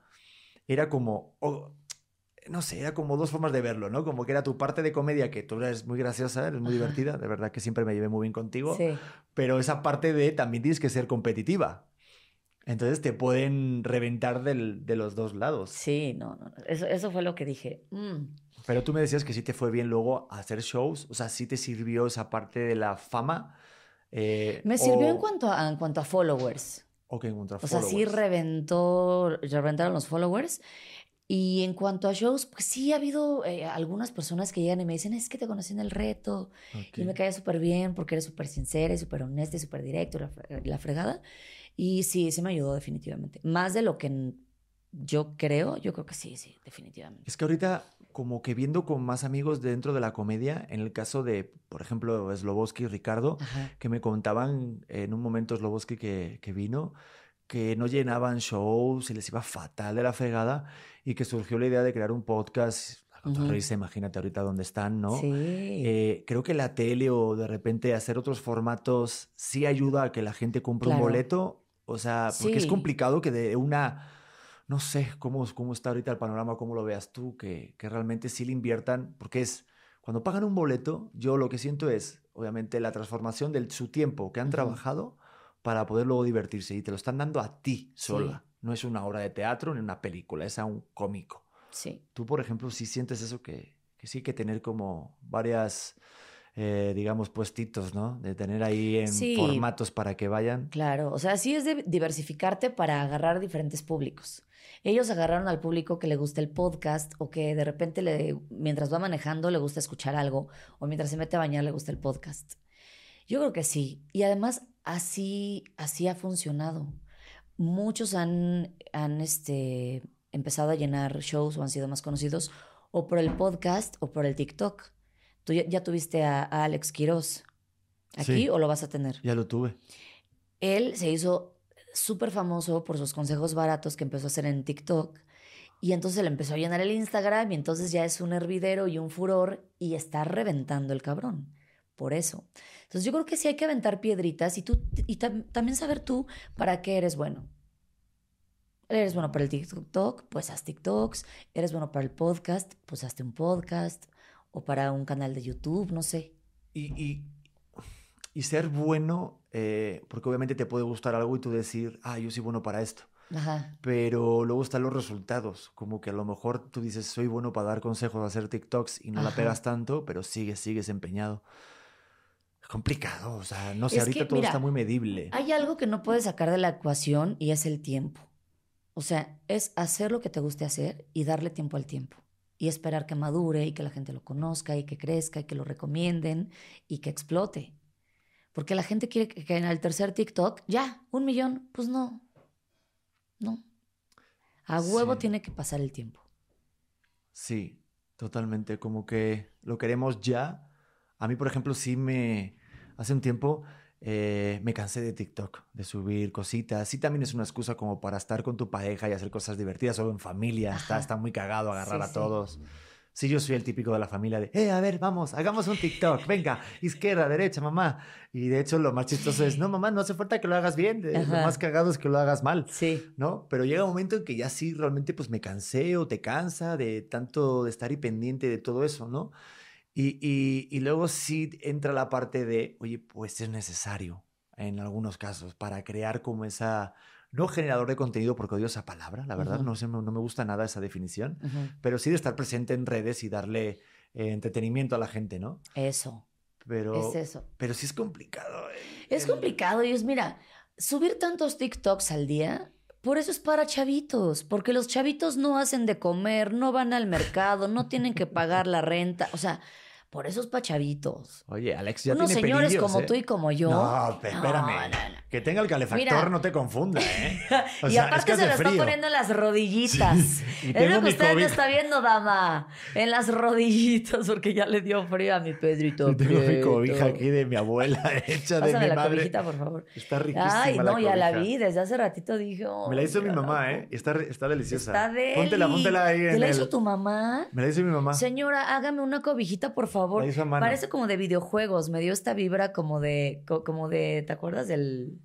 era como... oh, no sé, era como dos formas de verlo, ¿no? Como que era tu parte de comedia, que tú eres muy graciosa, eres muy Ajá. divertida, de verdad que siempre me llevé muy bien contigo Sí. pero esa parte de también tienes que ser competitiva. Entonces te pueden reventar del- de los dos lados. Sí, no, no. Eso, eso fue lo que dije. Mm. Pero tú me decías que sí te fue bien luego hacer shows, o sea, sí te sirvió esa parte de la fama. eh, Me sirvió o, en, cuanto a, en cuanto a followers. o que encontrar O sea, sí followers. reventó, reventaron los followers. Y en cuanto a shows, pues sí ha habido eh, algunas personas que llegan y me dicen, es que te conocí en el reto Ok. y me cae súper bien porque eres súper sincera y súper honesta y súper directo y la, la fregada. Y sí, sí me ayudó definitivamente. Más de lo que yo creo, yo creo que sí, sí, definitivamente. Es que ahorita, como que viendo con más amigos dentro de la comedia, en el caso de, por ejemplo, Sloboski y Ricardo, Ajá. que me contaban en un momento Sloboski que, que vino, que no llenaban shows y les iba fatal de la fregada y que surgió la idea de crear un podcast. La cotorriza, imagínate ahorita dónde están, ¿no? Sí. Eh, creo que la tele o de repente hacer otros formatos sí ayuda a que la gente compre un Claro. boleto. O sea, porque es Sí. complicado que de una, no sé cómo, cómo está ahorita el panorama, cómo lo veas tú, que, que realmente sí le inviertan, porque es, cuando pagan un boleto, yo lo que siento es, obviamente, la transformación de su tiempo que han Ujú. trabajado para poder luego divertirse y te lo están dando a ti Sí. sola. No es una obra de teatro ni una película, es a un cómico. Sí. Tú, por ejemplo, sí sientes eso que, que sí que tener como varias, eh, digamos, puestitos, ¿no? De tener ahí en Sí. formatos para que vayan. Claro, o sea, sí es de diversificarte para agarrar diferentes públicos. Ellos agarraron al público que le gusta el podcast o que de repente le, mientras va manejando le gusta escuchar algo o mientras se mete a bañar le gusta el podcast. Yo creo que sí. Y además, así, así ha funcionado. Muchos han, han este, empezado a llenar shows o han sido más conocidos o por el podcast o por el TikTok. Tú ya, ya tuviste a, a Alex Quiroz aquí Sí. o lo vas a tener. Ya lo tuve. Él se hizo súper famoso por sus consejos baratos que empezó a hacer en TikTok. Y entonces le empezó a llenar el Instagram y entonces ya es un hervidero y un furor y está reventando el cabrón. Por eso. Entonces yo creo que sí hay que aventar piedritas y, tú, y tam- también saber tú para qué eres bueno. Eres bueno para el TikTok, pues haz TikToks. Eres bueno para el podcast, pues hazte un podcast. O para un canal de YouTube, no sé. Y, y, y ser bueno, eh, porque obviamente te puede gustar algo y tú decir, ah, yo soy bueno para esto. Ajá. Pero luego están los resultados, como que a lo mejor tú dices, soy bueno para dar consejos, hacer TikToks y no la pegas tanto, pero sigues, sigues empeñado. Es complicado, o sea, no sé, Es ahorita que, todo mira, está muy medible. Hay algo que no puedes sacar de la ecuación y es el tiempo. O sea, es hacer lo que te guste hacer y darle tiempo al tiempo. Y esperar que madure y que la gente lo conozca y que crezca y que lo recomienden y que explote. Porque la gente quiere que, que en el tercer TikTok, ya, un millón. Pues no. No. A huevo Sí. tiene que pasar el tiempo. Sí, totalmente, como que lo queremos ya. A mí, por ejemplo, sí me, hace un tiempo eh, me cansé de TikTok, de subir cositas. Sí, también es una excusa como para estar con tu pareja y hacer cosas divertidas, solo en familia. Está, está muy cagado agarrar Sí, a todos. Sí, yo soy el típico de la familia de, eh, a ver, vamos, hagamos un TikTok, venga, izquierda, derecha, mamá. Y de hecho lo más chistoso es, no, mamá, no hace falta que lo hagas bien, lo Ajá. más cagado es que lo hagas mal. Sí. ¿no? Pero llega un momento en que ya sí, realmente pues me cansé o te cansa de tanto de estar y pendiente de todo eso, ¿no? Y, y, y luego sí entra la parte de, oye, pues es necesario en algunos casos para crear como esa, no generador de contenido, porque odio esa palabra, la verdad, no, sé, no me gusta nada esa definición, pero sí de estar presente en redes y darle eh, entretenimiento a la gente, ¿no? Eso. Pero, Es eso. pero sí es complicado. eh, Es complicado y es, mira, subir tantos TikToks al día, por eso es para chavitos, porque los chavitos no hacen de comer, no van al mercado, no tienen que pagar la renta, o sea, por eso es para chavitos. Oye, Alex ya Unos tiene señores como ¿eh? tú y como yo. No, pe- No, espérame. no, no. Que tenga el calefactor Mira. no te confunda, ¿eh? O y sea, es aparte que se lo está poniendo en las rodillitas. Y Es lo que usted COVID. está viendo, dama. En las rodillitas, porque ya le dio frío a mi Pedrito. Y tengo mi cobija aquí de mi abuela hecha de Pásame mi la madre. cobijita, por favor. Está riquísima Ay, la no, ya la vi. Desde hace ratito dije. Me la hizo mi "Ay, mamá, ya". ¿eh? Está, está deliciosa. Está de Póntela, póntela ahí ¿Te en la el... hizo tu mamá? Me la hizo mi mamá. Señora, hágame una cobijita, por favor. La hizo a mano. Parece como de videojuegos. Me dio esta vibra como de, co- como de, ¿te acuerdas del,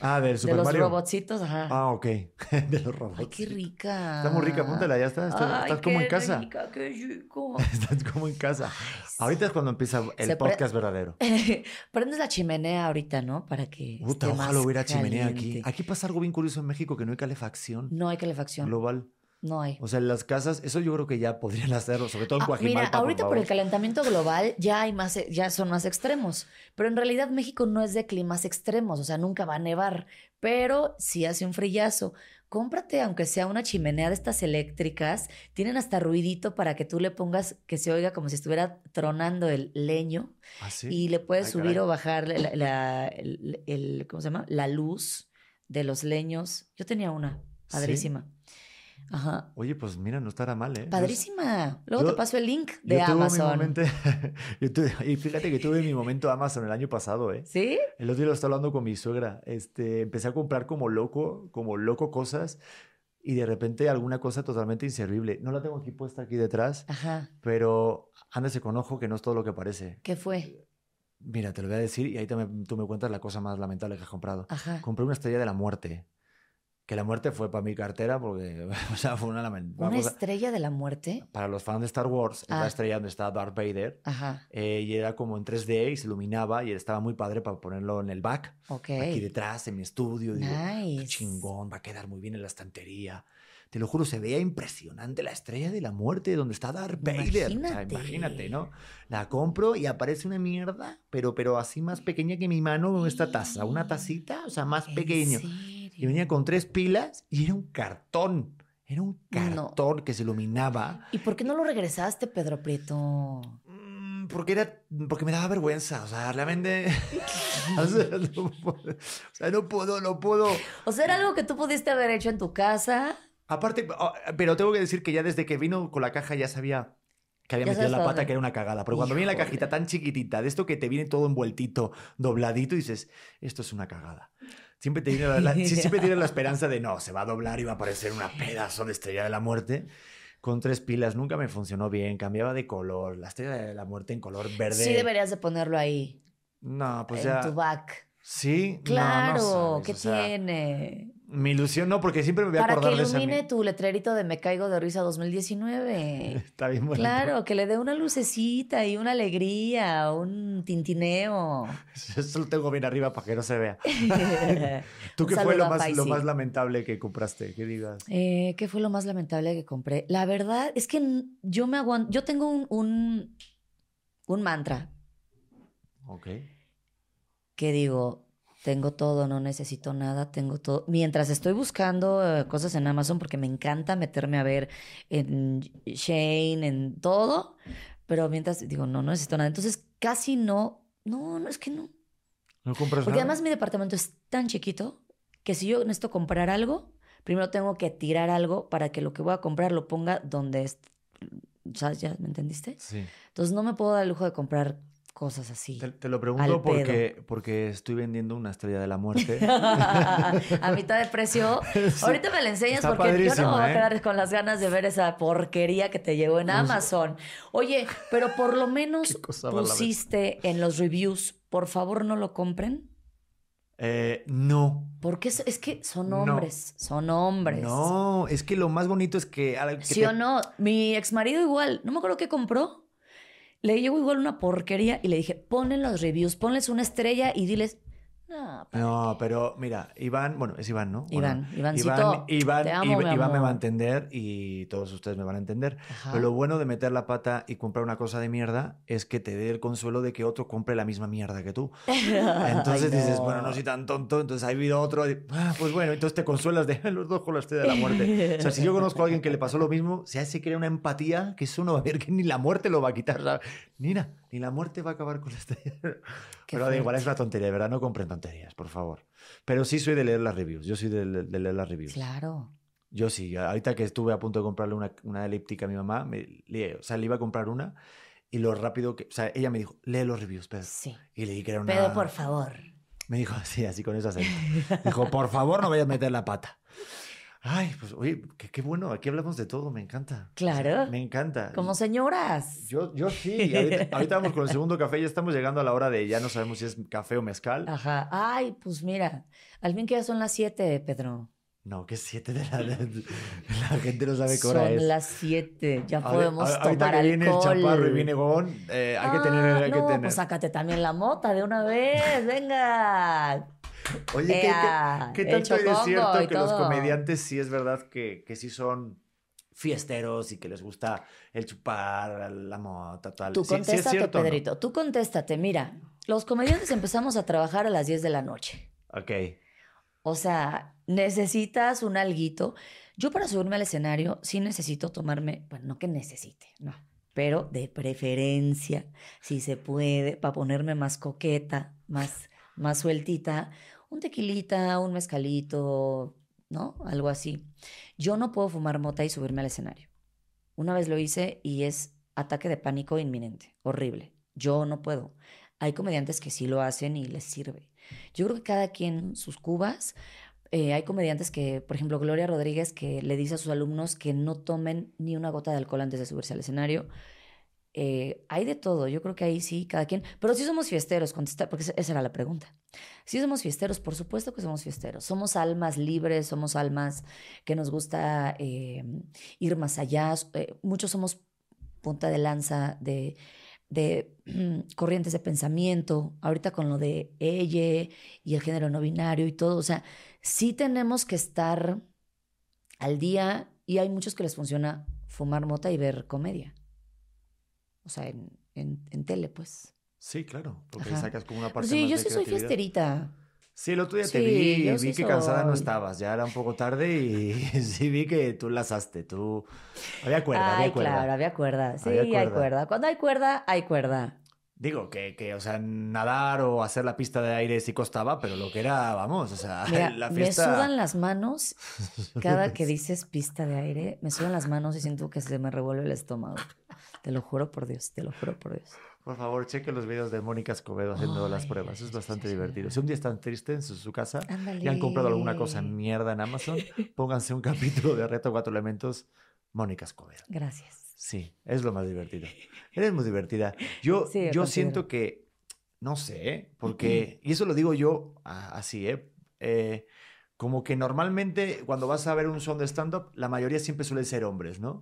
Ah, del de Super los Mario. robotcitos? Ajá. Ah, ok. de los robots. Ay, qué rica. Está muy rica, póntela, ya está. Estás, Ay, estás como en casa. rica, qué rico. Estás como en casa. Ahorita es cuando empieza el Se podcast verdadero. Prendes la chimenea ahorita, ¿no? Para que. Puta, esté ojalá más hubiera chimenea aquí. Aquí pasa algo bien curioso en México, que no hay calefacción No hay calefacción. global. No hay. O sea, las casas, eso yo creo que ya podrían hacerlo, sobre todo en Ah, Coajimalpa, Mira, ahorita por, favor. el calentamiento global ya hay más, ya son más extremos. Pero en realidad México no es de climas extremos, o sea, nunca va a nevar. Pero sí hace un frillazo. Cómprate, aunque sea una chimenea de estas eléctricas, tienen hasta ruidito para que tú le pongas que se oiga como si estuviera tronando el leño ¿Ah, sí? y le puedes Ay, subir caray. o bajar la, la- el, el- ¿cómo se llama? La luz de los leños. Yo tenía una, ¿Sí? Ajá. Oye, pues mira, no estará mal, ¿eh? Padrísima. Luego yo- te paso el link de yo tuve mi Amazon. momento- yo tuve- y fíjate que tuve mi momento Amazon el año pasado, ¿eh? ¿Sí? El otro día lo estaba hablando con mi suegra. Este, empecé a comprar como loco, como loco cosas y de repente alguna cosa totalmente inservible. No la tengo aquí puesta aquí detrás, Ajá. pero ándese con ojo que no es todo lo que parece. ¿Qué fue? Mira, te lo voy a decir y ahí te tú me cuentas la cosa más lamentable que has comprado. Ajá. Compré una estrella de la muerte. Que la muerte fue para mi cartera porque, o sea, fue una lamentable. ¿Una estrella de la muerte? Para los fans de Star Wars, es Ah. la estrella donde está Darth Vader. Ajá. eh, y era como en 3D y se iluminaba y estaba muy padre para ponerlo en el back. Ok. Aquí detrás, en mi estudio. Digo, "Ah, qué Nice. chingón, va a quedar muy bien en la estantería. Te lo juro, se veía impresionante la estrella de la muerte donde está Darth Vader. O sea, Imagínate. imagínate, ¿no? La compro y aparece una mierda, pero, pero así más pequeña que mi mano, esta taza. Una tacita, o sea, más ¿En pequeño. serio? Y venía con tres pilas y era un cartón. Era un No. cartón que se iluminaba. ¿Y por qué no lo regresaste, Pedro Prieto? Mm, porque era, porque me daba vergüenza, o sea, realmente, o sea, no puedo, o sea, no puedo, no puedo. O sea, era algo que tú pudiste haber hecho en tu casa. Aparte, oh, pero tengo que decir que ya desde que vino con la caja ya sabía que había Ya metido la pata dónde. que era una cagada. Pero cuando viene la Híjole. cajita tan chiquitita, de esto que te viene todo envueltito, dobladito, dices, esto es una cagada. Siempre te la, la- sí, siempre tienes la esperanza de no, se va a doblar y va a aparecer una pedazo de estrella de la muerte. Con tres pilas nunca me funcionó bien, cambiaba de color, la estrella de la muerte en color verde. Sí deberías de ponerlo ahí, No, pues en ya. tu back. Sí, no, no Claro, sabes, ¿qué o sea, tiene? Mi ilusión no, porque siempre me voy a Para que acordar de esa. ilumine mi- tu letrerito de Me Caigo de Risa 2019. Está bien bonito. Claro, que le dé una lucecita y una alegría, un tintineo. Eso lo tengo bien arriba para que no se vea. ¿Tú qué fue lo más, lo más lamentable que compraste? Que digas. Eh, ¿Qué fue lo más lamentable que compré? La verdad es que yo me aguanto. Yo tengo un, un, un mantra Ok. que digo: tengo todo, no necesito nada, tengo todo. Mientras estoy buscando eh, cosas en Amazon, porque me encanta meterme a ver en Shane, en todo, pero mientras digo: no, no necesito nada. Entonces casi no. No, no, es que no. ¿No compras Porque nada? además mi departamento es tan chiquito que si yo necesito comprar algo, primero tengo que tirar algo para que lo que voy a comprar lo ponga donde es. ¿Sabes? ¿Ya me entendiste? Sí. Entonces no me puedo dar el lujo de comprar cosas así. Te, te lo pregunto porque, porque estoy vendiendo una estrella de la muerte. a mitad de precio. Sí. Ahorita me la enseñas Está porque yo no me voy a ¿eh? quedar con las ganas de ver esa porquería que te llegó en Amazon. Oye, pero por lo menos pusiste en los reviews, por favor no lo compren. Eh, no. Porque es, es que son No. hombres, son hombres. No, es que lo más bonito es que. que ¿Sí te- o no? Mi ex marido igual, no me acuerdo qué compró. Le llegó igual una porquería y le dije, ponle los reviews, ponles una estrella y diles, no, ¿para No, pero mira, Iván, bueno, es Iván, ¿no? ¿O Iván, no? Ivancito, Iván, Iván, te amo, Iván- Iván me va a entender y todos ustedes me van a entender. Ajá. Pero lo bueno de meter la pata y comprar una cosa de mierda es que te dé el consuelo de que otro compre la misma mierda que tú. Entonces Ay, dices, bueno, no soy tan tonto, entonces ha habido otro, y, ah, pues bueno, entonces te consuelas de los dos con la de la muerte. O sea, si yo conozco a alguien que le pasó lo mismo, se hace crea una empatía que eso no va a ver que ni la muerte lo va a quitar. ¿sabes? Mira, ni la muerte va a acabar con la estrella. Pero da igual, es una tontería, de verdad, no compren tonterías, por favor. Pero sí soy de leer las reviews, yo soy de, de leer las reviews. Claro. Yo sí, ahorita que estuve a punto de comprarle una, una elíptica a mi mamá, me, le, o sea, le iba a comprar una y lo rápido que, o sea, ella me dijo, lee los reviews, Pedro. Sí. Y le di que era una... Pero por favor. Me dijo así, así con ese acento. Dijo, por favor, no vayas a meter la pata. Ay, pues, oye, qué, bueno, aquí hablamos de todo, me encanta. Claro. me encanta. Como señoras. Yo, yo sí, ahorita, ahorita vamos con el segundo café, ya estamos llegando a la hora de, ya no sabemos si es café o mezcal. Ajá. Ay, pues mira, al fin que ya son las siete, Pedro. No, que es siete de la... La gente no sabe qué hora Son es. las siete. Ya Ahora- podemos ahorita tomar que viene alcohol. el chaparro y viene Gon, eh, hay que tener... Ah, Hay que no, tener. pues sácate también la mota de una vez. Venga. Oye, ¿qué, Ea, qué, qué el tanto hay de chocongo cierto que los comediantes sí es verdad que, que sí son fiesteros y que les gusta el chupar, la mota, tal? Tú Sí- sí es contéstate. Pedrito. Tú contéstate. Mira, los comediantes empezamos a trabajar a las 10 de la noche. Ok. O sea, necesitas un alguito. Yo para subirme al escenario sí necesito tomarme, bueno, no que necesite, no, pero de preferencia, si se puede, para ponerme más coqueta, más, más sueltita, un tequilita, un mezcalito, ¿no? Algo así. Yo no puedo fumar mota y subirme al escenario. Una vez lo hice y es ataque de pánico inminente, horrible. Yo no puedo. Hay comediantes que sí lo hacen y les sirve. Yo creo que cada quien sus cubas. Eh, hay comediantes que, por ejemplo, Gloria Rodríguez, que le dice a sus alumnos que no tomen ni una gota de alcohol antes de subirse al escenario. Eh, hay de todo, yo creo que ahí sí, cada quien. Pero sí somos fiesteros, contesta, porque esa- era la pregunta. Sí somos fiesteros, por supuesto que somos fiesteros. Somos almas libres, somos almas que nos gusta eh, ir más allá. Eh, muchos somos punta de lanza de, de corrientes de pensamiento, ahorita con lo de ella y el género no binario y todo, o sea, sí tenemos que estar al día y hay muchos que les funciona fumar mota y ver comedia. O sea, en, en, en tele, pues. Sí, claro, porque Ajá. sacas como una Pero parte sí, más yo de sí soy fiesterita. Sí, el otro día te Sí, vi y vi que cansada no soy. estabas, ya era un poco tarde y sí vi que tú lazaste, tú... Había cuerda, Ay, había cuerda. claro, había cuerda. Sí, Había hay cuerda. cuerda. Cuando hay cuerda, hay cuerda. Digo, que, que, o sea, nadar o hacer la pista de aire sí costaba, pero lo que era, vamos, o sea, Mira, la me fiesta... sudan las manos cada que dices pista de aire. Me sudan las manos y siento que se me revuelve el estómago. Te lo juro por Dios, te lo juro por Dios. Por favor, cheque los videos de Mónica Escobedo haciendo las pruebas. Es bastante divertido. Si un día están tristes en su, su casa Ándale. y han comprado alguna cosa mierda en Amazon, pónganse un capítulo de Reto Cuatro Elementos, Mónica Escobedo. Gracias. Sí, es lo más divertido. Eres muy divertida. Yo, Sí, yo siento que, no sé, porque, y eso lo digo yo así, ¿eh? Eh, Como que normalmente cuando vas a ver un son de stand-up, la mayoría siempre suelen ser hombres, ¿no?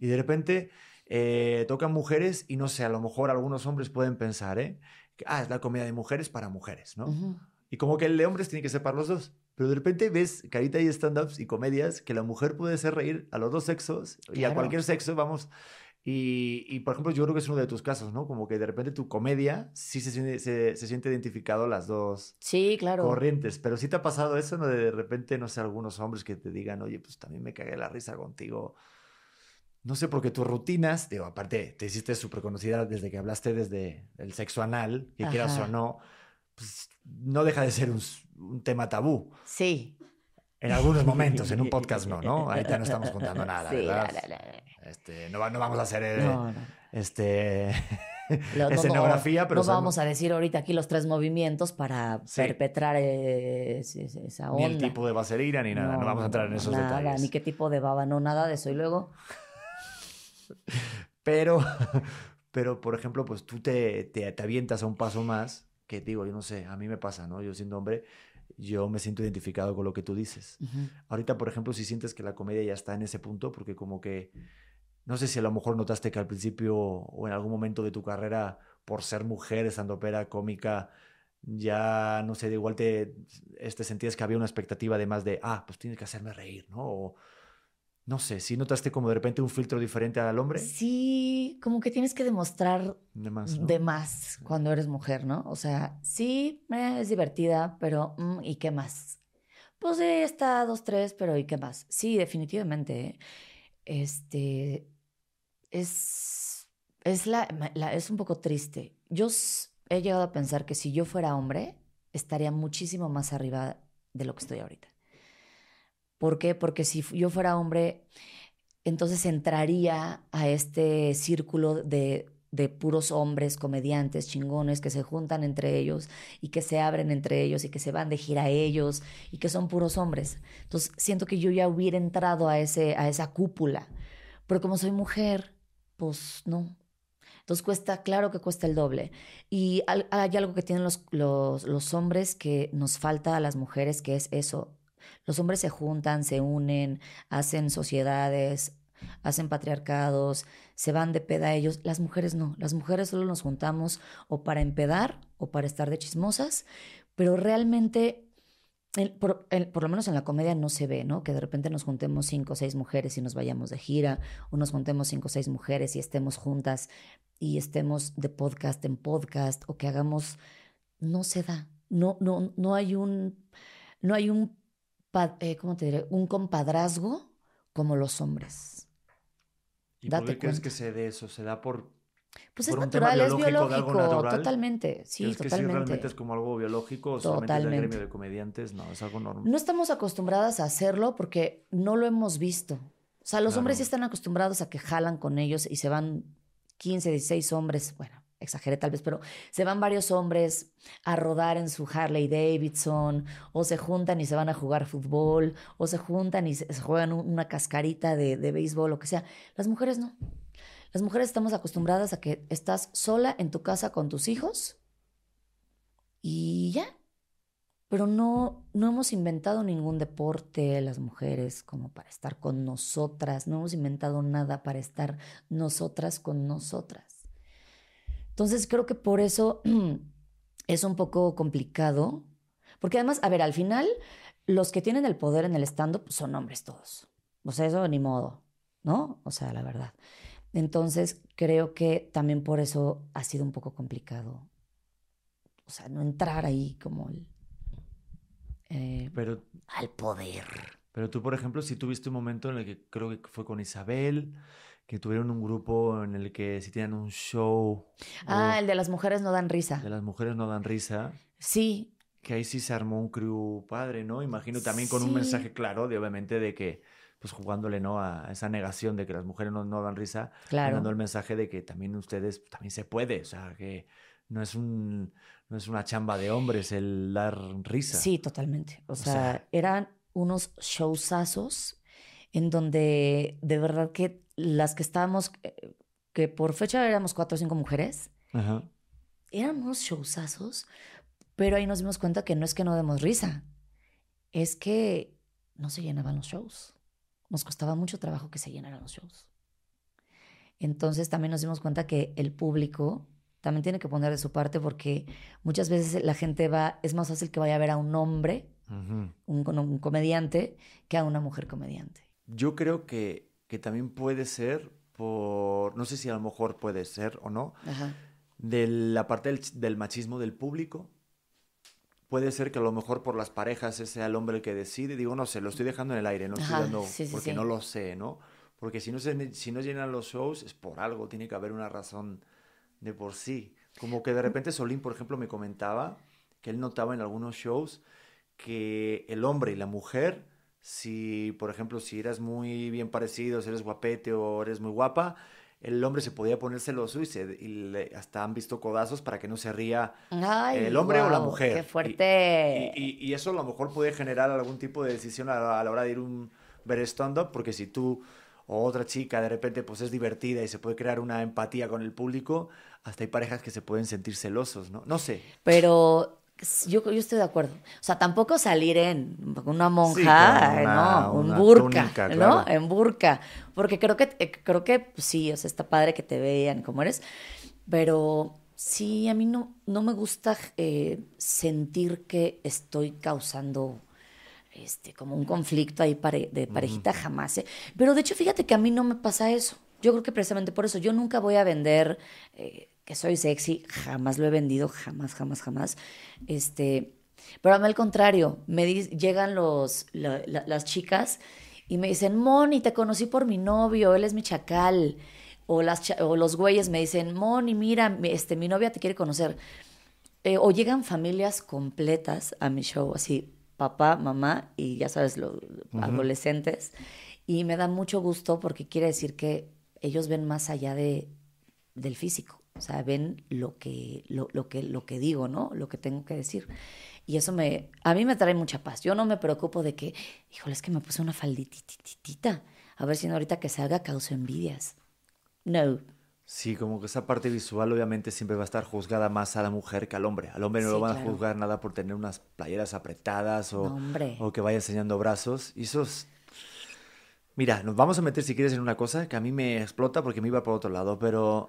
Y de repente eh, tocan mujeres y no sé, a lo mejor algunos hombres pueden pensar, ¿eh? Que, ah, es la comedia de mujeres para mujeres, ¿no? Y como que el de hombres tiene que ser para los dos. Pero de repente ves que ahorita hay stand-ups y comedias que la mujer puede hacer reír a los dos sexos y a cualquier sexo, vamos. Y, y, por ejemplo, yo creo que es uno de tus casos, ¿no? Como que de repente tu comedia sí se siente, se, se siente identificado las dos Sí, claro. corrientes. Pero sí te ha pasado eso, ¿no? De, de repente, no sé, algunos hombres que te digan, oye, pues también me cagué la risa contigo. No sé, porque tus rutinas, digo, aparte, te hiciste súper conocida desde que hablaste desde el sexo anal, que quieras o no, pues no deja de ser un, tema tabú. Sí. En algunos momentos, en un podcast no, ¿no? Ahorita no estamos contando nada, Sí, ¿verdad? la, la, la. Este, no, no vamos a hacer eh, No, no. este, Lo- no- escenografía, pero no vamos a decir ahorita aquí los tres movimientos para Sí. perpetrar eh, esa onda. ni el tipo de vaselina ni nada, no, vamos a entrar en esos nada, detalles. Ni qué tipo de baba, no, nada de eso. Y luego, Pero, pero, por ejemplo, pues tú te, te, te avientas a un paso más, que digo, yo no sé, a mí me pasa, ¿no? Yo siendo hombre, yo me siento identificado con lo que tú dices. ujú, Ahorita, por ejemplo, si sientes que la comedia ya está en ese punto, porque como que, no sé si a lo mejor notaste que al principio o en algún momento de tu carrera, por ser mujer, estandopera, cómica, ya, no sé, de igual te este, sentías que había una expectativa de más de, ah, pues tienes que hacerme reír, ¿no? O, no sé, si notaste como de repente un filtro diferente al hombre, sí, como que tienes que demostrar de más, ¿no? de más cuando eres mujer, ¿no? O sea, sí, eh, es divertida, pero mm, ¿y qué más? Pues sí, está dos, tres, pero ¿y qué más? Sí, definitivamente. ¿eh? Este es, es, la, la- es un poco triste. Yo he llegado a pensar que si yo fuera hombre, estaría muchísimo más arriba de lo que estoy ahorita. ¿Por qué? Porque si yo fuera hombre, entonces entraría a este círculo de, de puros hombres comediantes chingones que se juntan entre ellos y que se abren entre ellos y que se van de gira ellos y que son puros hombres. Entonces siento que yo ya hubiera entrado a, ese, a esa cúpula. Pero como soy mujer, pues no. Entonces cuesta, claro que cuesta el doble. Y hay algo que tienen los, los, los hombres que nos falta a las mujeres, que es eso. Los hombres se juntan, se unen, hacen sociedades, hacen patriarcados, se van de peda ellos. Las mujeres no. Las mujeres solo nos juntamos o para empedar o para estar de chismosas, pero realmente, por lo menos en la comedia no se ve, ¿no? Que de repente nos juntemos cinco o seis mujeres y nos vayamos de gira, o nos juntemos cinco o seis mujeres y estemos juntas y estemos de podcast en podcast, o que hagamos. No se da. No, no, no hay un. No hay un. Eh, ¿Cómo te diré? Un compadrazgo como los hombres. ¿Y por date qué crees que se dé eso? ¿Se da por Pues es ¿Por natural, es biológico natural? totalmente, sí, ¿Crees que sí totalmente. realmente es como algo biológico o solamente es Totalmente. gremio de comediantes? No, es algo normal. No estamos acostumbradas a hacerlo porque no lo hemos visto. O sea, los Claro. hombres sí están acostumbrados a que jalan con ellos y se van 15, 16 hombres, bueno, exageré tal vez, pero se van varios hombres a rodar en su Harley Davidson, o se juntan y se van a jugar fútbol, o se juntan y se, juegan un- una cascarita de, de béisbol, lo que sea. Las mujeres no. Las mujeres estamos acostumbradas a que estás sola en tu casa con tus hijos y ya. Pero no, no hemos inventado ningún deporte las mujeres como para estar con nosotras. No hemos inventado nada para estar nosotras con nosotras. Entonces creo que por eso es un poco complicado. Porque además, a ver, al final, los que tienen el poder en el stand-up son hombres todos. O sea, eso ni modo, ¿no? O sea, la verdad. Entonces creo que también por eso ha sido un poco complicado. O sea, no entrar ahí como el, eh, Pero, al poder. pero tú, por ejemplo, si tuviste un momento en el que creo que fue con Isabel, que tuvieron un grupo en el que si tenían un show. Ah, el de las mujeres no dan risa. De las mujeres no dan risa. Sí. Que ahí sí se armó un crew padre, ¿no? Imagino también con un mensaje claro de obviamente de que pues jugándole no a esa negación de que las mujeres no, no dan risa, claro. dando el mensaje de que también ustedes también se puede, o sea, que no es un no es una chamba de hombres el dar risa. Sí, totalmente. O, sea, eran unos showsazos en donde de verdad que las que estábamos, eh, que por fecha éramos cuatro o cinco mujeres, eran unos showsazos, pero ahí nos dimos cuenta que no es que no demos risa, es que no se llenaban los shows. Nos costaba mucho trabajo que se llenaran los shows. Entonces también nos dimos cuenta que el público también tiene que poner de su parte porque muchas veces la gente va, es más fácil que vaya a ver a un hombre, un, un, comediante, que a una mujer comediante. Yo creo que, que, también puede ser por, no sé si a lo mejor puede ser o no, de la parte del, del, machismo del público. Puede ser que a lo mejor por las parejas sea el hombre el que decide. Digo, no sé, lo estoy dejando en el aire, no estoy dando, porque no lo sé, ¿no? Porque si no, se, si no llenan los shows es por algo, tiene que haber una razón de por sí. Como que de repente Solín, por ejemplo, me comentaba que él notaba en algunos shows que el hombre y la mujer, si, por ejemplo, si eras muy bien parecido, si eres guapete o eres muy guapa, el hombre se podía poner celoso y, se, y hasta han visto codazos para que no se ría el hombre o la mujer. ¡Qué fuerte! Y, eso a lo mejor puede generar algún tipo de decisión a, la hora de ir un ver stand-up, porque si tú o otra chica de repente pues es divertida y se puede crear una empatía con el público, hasta hay parejas que se pueden sentir celosos, ¿no? No sé. Pero yo, yo estoy de acuerdo. O sea, tampoco salir en una monja, ¿no? Un burka, ¿no? En burka. Porque creo que, eh, creo que pues, sí, o sea, está padre que te vean como eres. Pero sí, a mí no, no me gusta eh, sentir que estoy causando este, como un conflicto ahí de parejita, jamás. ¿eh? Pero de hecho, fíjate que a mí no me pasa eso. Yo creo que precisamente por eso yo nunca voy a vender eh, que soy sexy, jamás lo he vendido, jamás, jamás, jamás. Este, pero a mí al contrario, me llegan los, las chicas y me dicen, Moni, te conocí por mi novio, él es mi chacal. O, las, o los güeyes me dicen, Moni, mira, este, mi novia te quiere conocer. Eh, o llegan familias completas a mi show, así, papá, mamá y ya sabes, los adolescentes. Y me da mucho gusto porque quiere decir que ellos ven más allá de, del físico. O sea, ven lo que, lo, lo, que, lo que digo, ¿no? Lo que tengo que decir. Y eso me, a mí me trae mucha paz. Yo no me preocupo de que, híjole, es que me puse una faldititita. A ver si no ahorita que salga causa envidias. No, Sí, como que esa parte visual obviamente siempre va a estar juzgada más a la mujer que al hombre. Al hombre no lo van a juzgar nada por tener unas playeras apretadas o, o que vaya enseñando brazos. Y eso es... Mira, nos vamos a meter si quieres en una cosa que a mí me explota porque me iba por otro lado, pero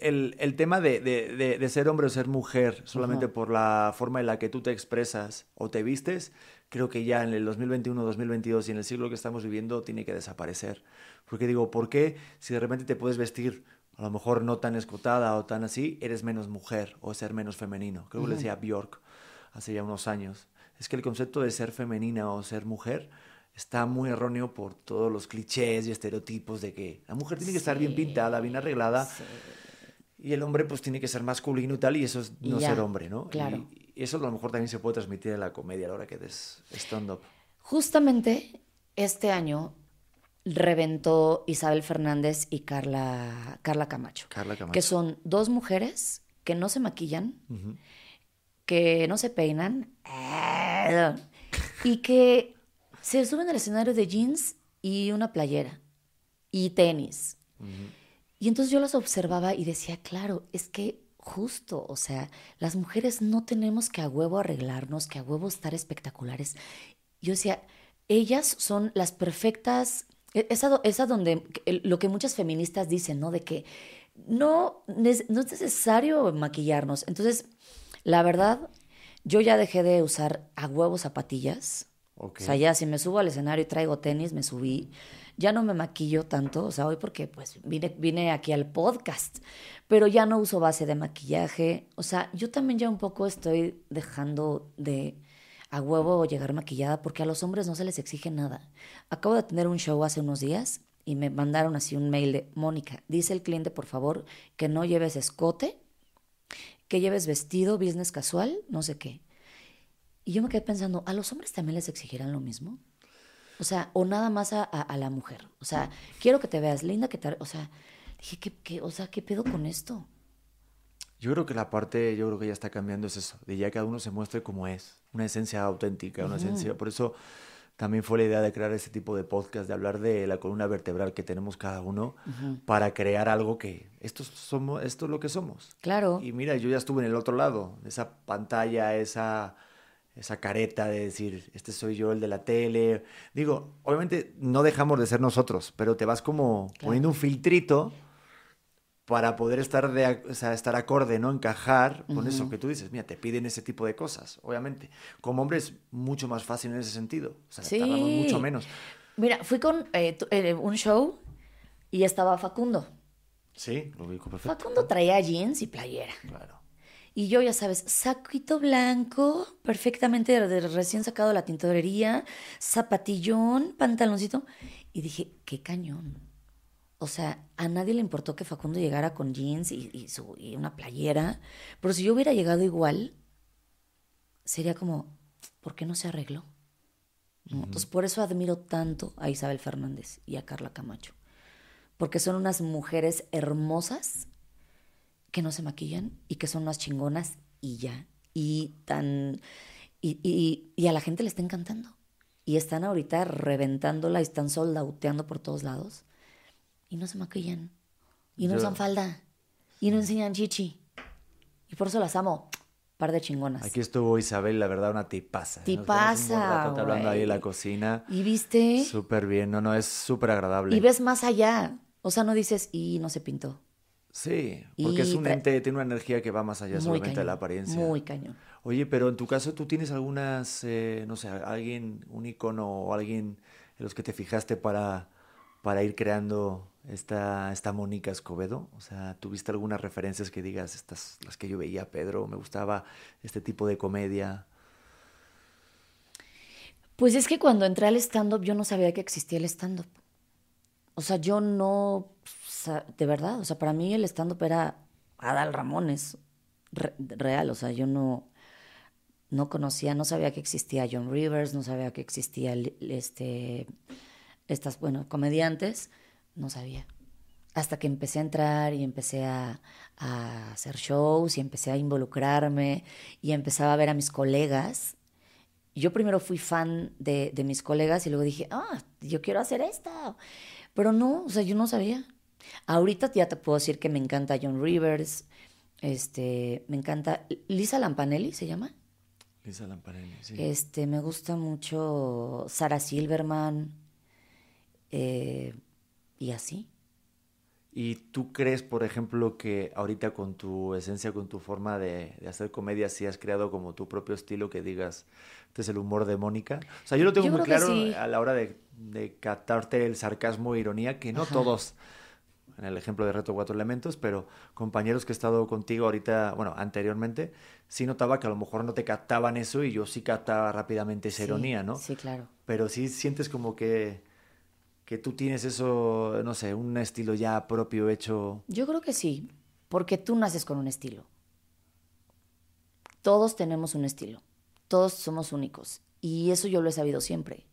el, el tema de, de, de, ser hombre o ser mujer solamente por la forma en la que tú te expresas o te vistes, creo que ya en el 2021, 2022 y en el siglo que estamos viviendo tiene que desaparecer. Porque digo, ¿por qué si de repente te puedes vestir a lo mejor no tan escotada o tan así, eres menos mujer o ser menos femenino. Creo que le decía Bjork hace ya unos años. Es que el concepto de ser femenina o ser mujer está muy erróneo por todos los clichés y estereotipos de que la mujer tiene que estar bien pintada, bien arreglada. Y el hombre pues tiene que ser masculino y tal, y eso es no ser hombre, ¿no? Claro. Y eso a lo mejor también se puede transmitir en la comedia a la hora que des stand-up. Justamente este año reventó Isabel Fernández y Carla, Carla, Camacho, que son dos mujeres que no se maquillan, que no se peinan y que se suben al escenario de jeans y una playera y tenis. Y entonces yo las observaba y decía, claro, es que justo, o sea, las mujeres no tenemos que a huevo arreglarnos, que a huevo estar espectaculares. Yo decía, ellas son las perfectas e, es a, donde lo que muchas feministas dicen, ¿no? De que no, no es necesario maquillarnos. Entonces, la verdad, yo ya dejé de usar a huevos zapatillas. O sea, ya si me subo al escenario y traigo tenis, me subí. Ya no me maquillo tanto, o sea, hoy porque pues vine, vine aquí al podcast, pero ya no uso base de maquillaje. O sea, yo también ya un poco estoy dejando de a huevo llegar maquillada porque a los hombres no se les exige nada. Acabo de tener un show hace unos días y me mandaron así un mail de, Mónica, dice el cliente, por favor, que no lleves escote, que lleves vestido, business casual, no sé qué. Y yo me quedé pensando, ¿a los hombres también les exigirán lo mismo? O sea, o nada más a, a- a la mujer. O sea, quiero que te veas linda, que te... O sea, dije, ¿qué, qué, o sea, ¿qué pedo con esto? Yo creo que la parte, yo creo que ya está cambiando es eso, de ya cada uno se muestre como es, una esencia auténtica, una esencia, por eso también fue la idea de crear este tipo de podcast, de hablar de la columna vertebral que tenemos cada uno para crear algo que esto somos, esto es lo que somos. Claro. Y mira, yo ya estuve en el otro lado, esa pantalla, esa, esa careta de decir, este soy yo, el de la tele. Digo, obviamente no dejamos de ser nosotros, pero te vas como Claro. poniendo un filtrito para poder estar, de, o sea, estar acorde, ¿no? Encajar con eso que tú dices. Mira, te piden ese tipo de cosas, obviamente. Como hombre es mucho más fácil en ese sentido. O sea, Sí. tardamos mucho menos. Mira, fui con eh, eh, un show y estaba Facundo. Sí, lo ubico perfecto. Facundo traía jeans y playera. Claro. Y yo, ya sabes, saquito blanco, perfectamente de- recién sacado de la tintorería, zapatillón, pantaloncito. Y dije, qué cañón. O sea, a nadie le importó que Facundo llegara con jeans y, y su- y una playera. Pero si yo hubiera llegado igual, sería como, ¿por qué no se arregló? ¿No? Entonces, por eso admiro tanto a Isabel Fernández y a Carla Camacho. Porque son unas mujeres hermosas que no se maquillan y que son más chingonas y ya. Y tan. Y, y- y a la gente le está encantando. Y están ahorita reventándola y están soldauteando por todos lados. Y no se maquillan. Y no Yo- usan falda. Y no enseñan chichi. Y por eso las amo. Par de chingonas. Aquí estuvo Isabel, la verdad, una tipaza. Tipaza, ratote hablando ahí en la cocina. Y viste. Súper bien, no, no, es súper agradable. Y ves más allá. O sea, no dices, y no se pintó. Sí, porque es un ente, tiene una energía que va más allá solamente de la apariencia. Muy cañón. Oye, pero en tu caso, ¿tú tienes algunas, eh, no sé, alguien, un icono o alguien en los que te fijaste para, para ir creando esta, esta Mónica Escobedo? O sea, ¿tuviste algunas referencias que digas, estas, las que yo veía, Pedro, me gustaba este tipo de comedia? Pues es que cuando entré al stand-up yo no sabía que existía el stand-up. O sea, yo no, de verdad, o sea, para mí el stand-up era Adal Ramones, re- real, o sea, yo no, no conocía, no sabía que existía John Rivers, no sabía que existía este, estas, bueno, comediantes, no sabía. Hasta que empecé a entrar y empecé a, a hacer shows y empecé a involucrarme y empezaba a ver a mis colegas yo primero fui fan de, de mis colegas y luego dije, ah, yo quiero hacer esto. Pero no, o sea, yo no sabía. Ahorita ya te puedo decir que me encanta John Rivers, este, me encanta Lisa Lampanelli, ¿se llama? Lisa Lamparelli, sí. Este, me gusta mucho Sarah Silverman eh, y así. ¿Y tú crees, por ejemplo, que ahorita con tu esencia, con tu forma de, de hacer comedia, sí has creado como tu propio estilo que digas, este es el humor de Mónica? O sea, yo lo tengo Yo muy claro sí. a la hora de, de captarte el sarcasmo e ironía, que no todos, en el ejemplo de Reto Cuatro Elementos, pero compañeros que he estado contigo ahorita, bueno, anteriormente, sí notaba que a lo mejor no te captaban eso y yo sí captaba rápidamente esa Sí, ironía, ¿no? Sí, claro. Pero sí sientes como que, que tú tienes eso, no sé, un estilo ya propio hecho. Yo creo que sí, porque tú naces con un estilo. Todos tenemos un estilo, todos somos únicos y eso yo lo he sabido siempre.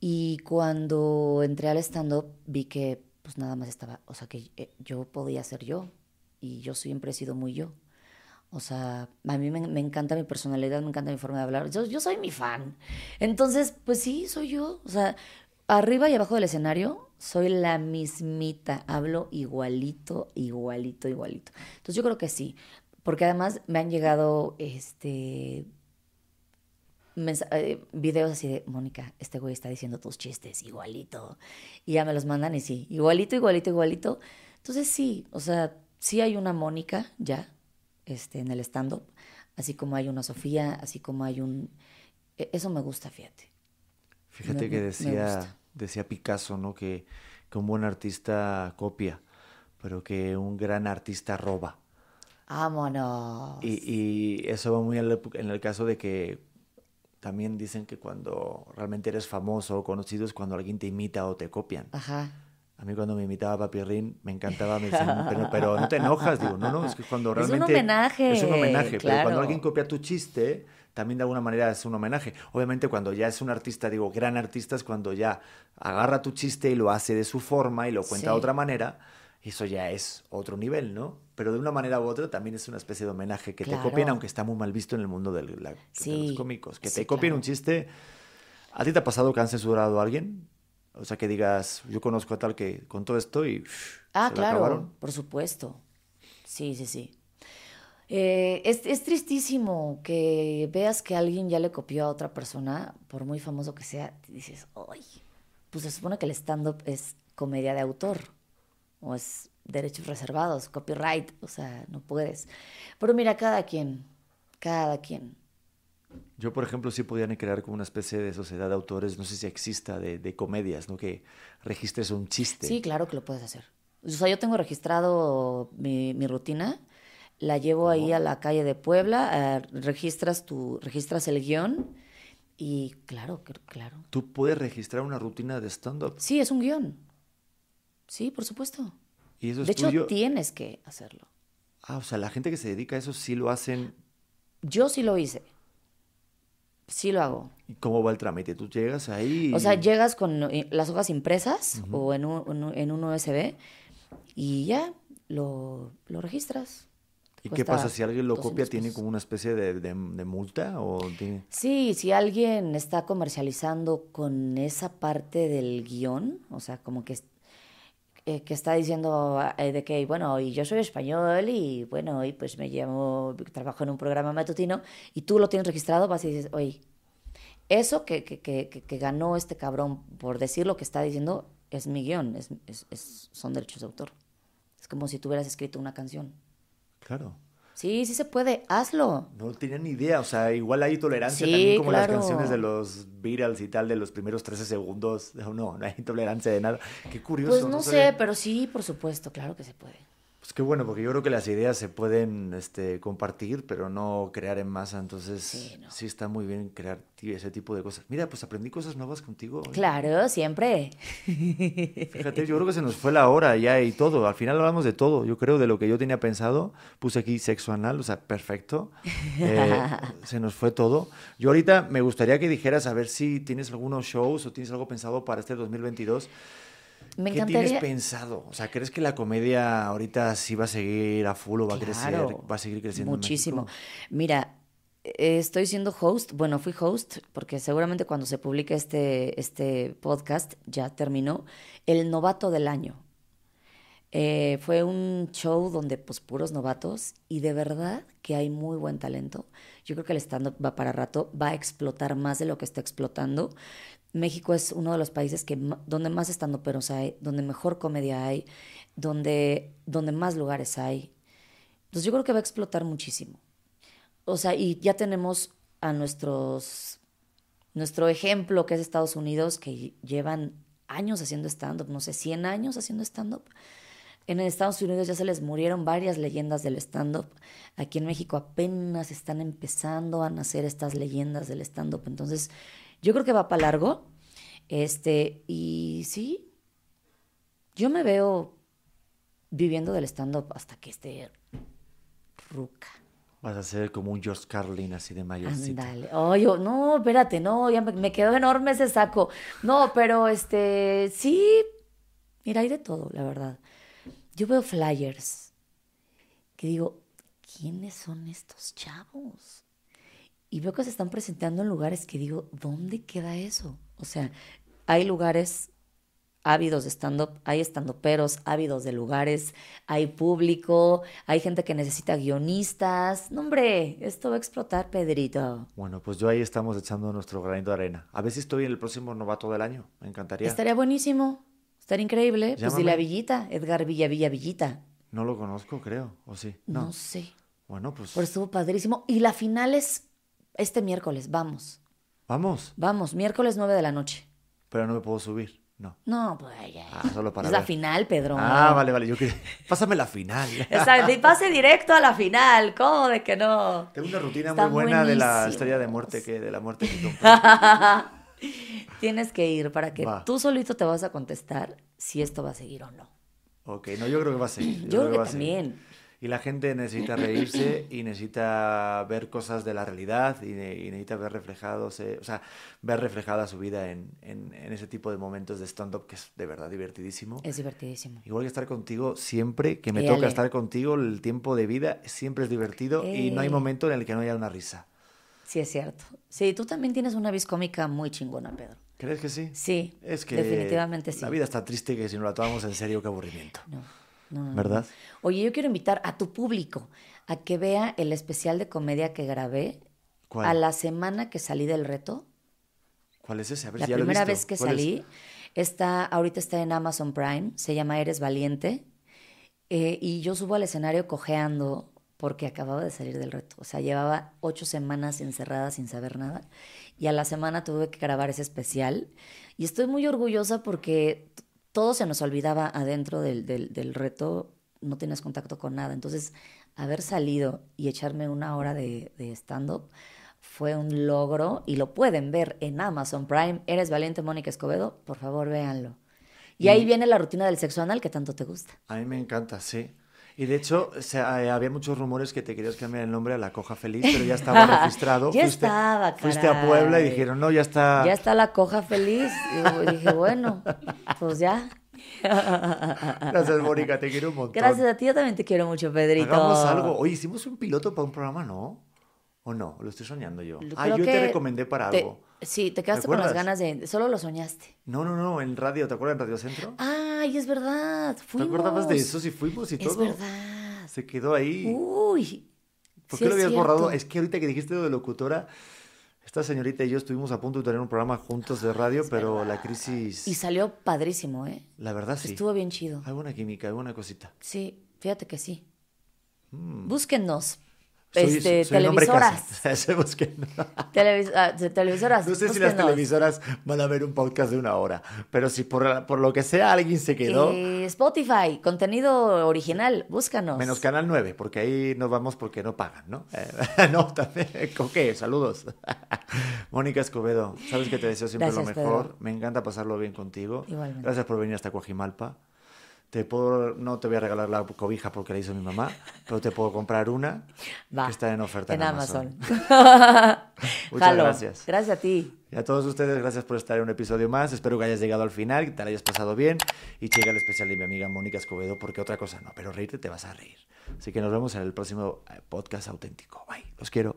Y cuando entré al stand-up vi que pues nada más estaba, o sea que eh, yo podía ser yo y yo siempre he sido muy yo. O sea, a mí me, me encanta mi personalidad, me encanta mi forma de hablar. Yo, yo soy mi fan. Entonces, pues sí, soy yo. O sea, arriba y abajo del escenario soy la mismita. Hablo igualito, igualito, igualito. Entonces yo creo que sí. Porque además me han llegado este eh, videos así de, Mónica, este güey está diciendo tus chistes igualito. Y ya me los mandan y sí, igualito, igualito, igualito. Entonces sí, o sea, sí hay una Mónica ya este, en el stand-up, así como hay una Sofía, así como hay un... e- Eso me gusta, fíjate. Fíjate Me- que decía, decía Picasso, ¿no? Que, que un buen artista copia, pero que un gran artista roba. Vámonos. Y, y eso va muy en el, en el caso de que también dicen que cuando realmente eres famoso o conocido es cuando alguien te imita o te copian. Ajá. A mí cuando me imitaba Papirrín me encantaba, me decían, pero, pero no te enojas, digo, no, no, es que cuando Es un realmente... homenaje, Es un homenaje, pero cuando claro. alguien copia tu chiste, también de alguna manera es un homenaje. Obviamente cuando ya es un artista, digo, gran artista, es cuando ya agarra tu chiste y lo hace de su forma y lo cuenta de otra manera, eso ya es otro nivel, ¿no? Pero de una manera u otra también es una especie de homenaje que te copien, aunque está muy mal visto en el mundo la- de los cómicos. Que sí, te copien claro. un chiste. ¿A ti te ha pasado que han censurado a alguien? O sea, que digas, yo conozco a tal que contó esto y uff, Ah, se claro, acabaron. por supuesto. Sí, sí, sí. Eh, es, es tristísimo que veas que alguien ya le copió a otra persona, por muy famoso que sea, y dices, ¡ay! Pues se supone que el stand-up es comedia de autor, o es derechos reservados, copyright, o sea, no puedes. Pero mira, cada quien, cada quien. Yo, por ejemplo, sí podían crear como una especie de sociedad de autores, no sé si exista, de, de comedias, ¿no? Que registres un chiste. Sí, claro que lo puedes hacer. O sea, yo tengo registrado mi, mi rutina, la llevo ahí a la calle de Puebla, eh, registras tu, registras el guion y claro, claro. Tú puedes registrar una rutina de stand-up Sí, es un guion. Sí, por supuesto. y eso es De hecho, tienes que hacerlo. Ah, o sea, la gente que se dedica a eso sí lo hacen. Yo sí lo hice. Sí lo hago. ¿Y cómo va el trámite? Tú llegas ahí. O sea, llegas con eh, las hojas impresas o en un, en un- en un USB y ya lo, lo registras. ¿Y qué pasa si alguien lo 200 copia? ¿Tiene como una especie de, de- de multa? ¿O tiene... Sí, si alguien está comercializando con esa parte del guion, o sea, como que, eh, que está diciendo eh, de que, bueno, y yo soy español y bueno, y pues me llamo, trabajo en un programa matutino y tú lo tienes registrado, vas y dices, oye, eso que, que, que, que- ganó este cabrón por decir lo que está diciendo es mi guion, es- es- son derechos de autor. Es como si tú hubieras escrito una canción. Claro. Sí, sí se puede, hazlo. No tenía ni idea. O sea, igual hay tolerancia Sí, también como claro. las canciones de los Beatles y tal, de los primeros 13 segundos. No, no, no hay tolerancia de nada. Qué curioso. Pues no sé, pero sí, por supuesto, claro que se puede. Pues qué bueno, porque yo creo que las ideas se pueden este, compartir, pero no crear en masa. Entonces, Sí, no. sí está muy bien crear ese tipo de cosas. Mira, pues aprendí cosas nuevas contigo. hoy. Claro, siempre. Fíjate, yo creo que se nos fue la hora ya y todo. Al final hablamos de todo. Yo creo de lo que yo tenía pensado. Puse aquí sexo anal, o sea, perfecto. Eh, se nos fue todo. Yo ahorita me gustaría que dijeras a ver si tienes algunos shows o tienes algo pensado para este 2022. Me ¿Qué tienes pensado? O sea, ¿crees que la comedia ahorita sí va a seguir a full o va a crecer? ¿Va a seguir creciendo? en Muchísimo. Mira, eh, estoy siendo host. Bueno, fui host porque seguramente cuando se publique este, este podcast ya terminó. El novato del año. Eh, fue un show donde pues puros novatos y de verdad que hay muy buen talento. Yo creo que el stand-up va para rato, va a explotar más de lo que está explotando. México es uno de los países que, donde más stand-uperos hay, donde mejor comedia hay, donde, donde más lugares hay. Entonces yo creo que va a explotar muchísimo. O sea, y ya tenemos a nuestros, nuestro ejemplo que es Estados Unidos, que llevan años haciendo stand-up, no sé, 100 años haciendo stand-up. En Estados Unidos ya se les murieron varias leyendas del stand-up. Aquí en México apenas están empezando a nacer estas leyendas del stand-up. Entonces, yo creo que va para largo. Este, y sí, yo me veo viviendo del stand-up hasta que esté ruca. Vas a ser como un George Carlin así de mayorcito. Ándale. Ay, yo- no, espérate, no, ya me, me quedó enorme ese saco. No, pero este, sí, mira, hay de todo, la verdad. Yo veo flyers que digo, ¿quiénes son estos chavos? Y veo que se están presentando en lugares que digo, ¿dónde queda eso? O sea, hay lugares ávidos de stand-up, hay stand-uperos ávidos de lugares, hay público, hay gente que necesita guionistas. No, hombre, esto va a explotar, Pedrito. Bueno, pues yo ahí estamos echando nuestro granito de arena. A ver si estoy en el próximo novato del año. Me encantaría. Estaría buenísimo, estaría increíble. Pues Llámame. dile a Villita, Edgar Villa Villa Villita. No lo conozco, creo. ¿O sí? No, No. sé, Bueno, pues pero estuvo padrísimo. Y la final es este miércoles, vamos, vamos. vamos, miércoles 9 de la noche. Pero no me puedo subir. No. No, pues ya. Ah, solo para es la final, Pedro. Ah, vale, vale. Yo quería... Pásame la final. Exacto, y pase directo a la final, ¿cómo de que no? Tengo una rutina muy buena de la historia de muerte que de la muerte que compré. Tienes que ir para que Va. tú solito te vas a contestar si esto va a seguir o no. Ok, no, yo creo que va a seguir. Yo creo que también. Y la gente necesita reírse y necesita ver cosas de la realidad y, ne- y necesita ver reflejados, eh, o sea, ver reflejada su vida en, en- en ese tipo de momentos de stand-up que es de verdad divertidísimo. Es divertidísimo. Igual que estar contigo siempre, que me Éale. toca estar contigo, el tiempo de vida siempre es divertido y no hay momento en el que no haya una risa. Sí, es cierto. Sí, tú también tienes una vis cómica muy chingona, Pedro. ¿Crees que sí? Sí, Es que definitivamente sí. la vida está triste que si no la tomamos en serio, qué aburrimiento. No, no, no, no. ¿Verdad? Oye, yo quiero invitar a tu público a que vea el especial de comedia que grabé ¿Cuál? a la semana que salí del reto. ¿Cuál es ese? A ver La si ya lo he primera visto. vez que salí, está, ahorita está en Amazon Prime, se llama Eres Valiente, eh, y yo subo al escenario cojeando porque acababa de salir del reto. O sea, llevaba ocho semanas encerrada sin saber nada, y a la semana tuve que grabar ese especial, y estoy muy orgullosa porque todo se nos olvidaba adentro del, del, del reto, no tienes contacto con nada. Entonces, haber salido y echarme una hora de, de stand-up fue un logro y lo pueden ver en Amazon Prime. Eres valiente, Mónica Escobedo. Por favor, véanlo. Y, Y- ahí viene la rutina del sexo anal que tanto te gusta. A mí me encanta, sí. Y de hecho, eh, había muchos rumores que te querías cambiar el nombre a La Coja Feliz, pero ya estaba registrado. Ya Fuiste- estaba, Fuiste a Puebla y caray. dijeron, no, ya está. Ya está la coja feliz. Y dije, bueno, pues ya. Gracias, Mónica, te quiero un montón. Gracias a ti, yo también te quiero mucho, Pedrito. Hagamos algo. Oye, hicimos un piloto para un programa, ¿no? ¿O no? Lo estoy soñando yo. Ah, creo yo te recomendé para te- algo. Sí, te quedaste con las ganas de... Solo lo soñaste. No, no, no, en radio, ¿te acuerdas en Radio Centro? Ay, es verdad. ¿Te Fuimos. acordabas de eso? Sí, fuimos y Es todo. verdad. Se quedó ahí. Uy. ¿Por sí qué lo es habías borrado? Es que ahorita que dijiste lo de locutora, esta señorita y yo estuvimos a punto de tener un programa juntos de radio, pero la crisis. Y salió padrísimo, ¿eh? La verdad sí. Estuvo bien chido. Hay buena química, hay buena cosita. Sí, fíjate que sí. Mm. Búsquennos. Soy- este, soy hombre televisoras. Televis- ah, televisoras. No sé si las televisoras van a ver un podcast de una hora, pero si por, por lo que sea alguien se quedó, Eh, Spotify, contenido original, búscanos. menos Canal 9, porque ahí nos vamos porque no pagan, ¿no? Eh, no, también, ¿con qué? Saludos. Mónica Escobedo, sabes que te deseo siempre Gracias, lo mejor. Pedro. Me encanta pasarlo bien contigo. Igualmente. Gracias por venir hasta Coajimalpa. Te puedo, no te voy a regalar la cobija porque la hizo mi mamá, pero te puedo comprar una Va, que está en oferta en, en Amazon. Amazon. Muchas gracias. Gracias a ti. Y a todos ustedes, gracias por estar en un episodio más. Espero que hayas llegado al final, que te la hayas pasado bien. Y checa el especial de mi amiga Mónica Escobedo, porque otra cosa no, pero reírte te vas a reír. Así que nos vemos en el próximo eh, podcast auténtico. Bye, los quiero.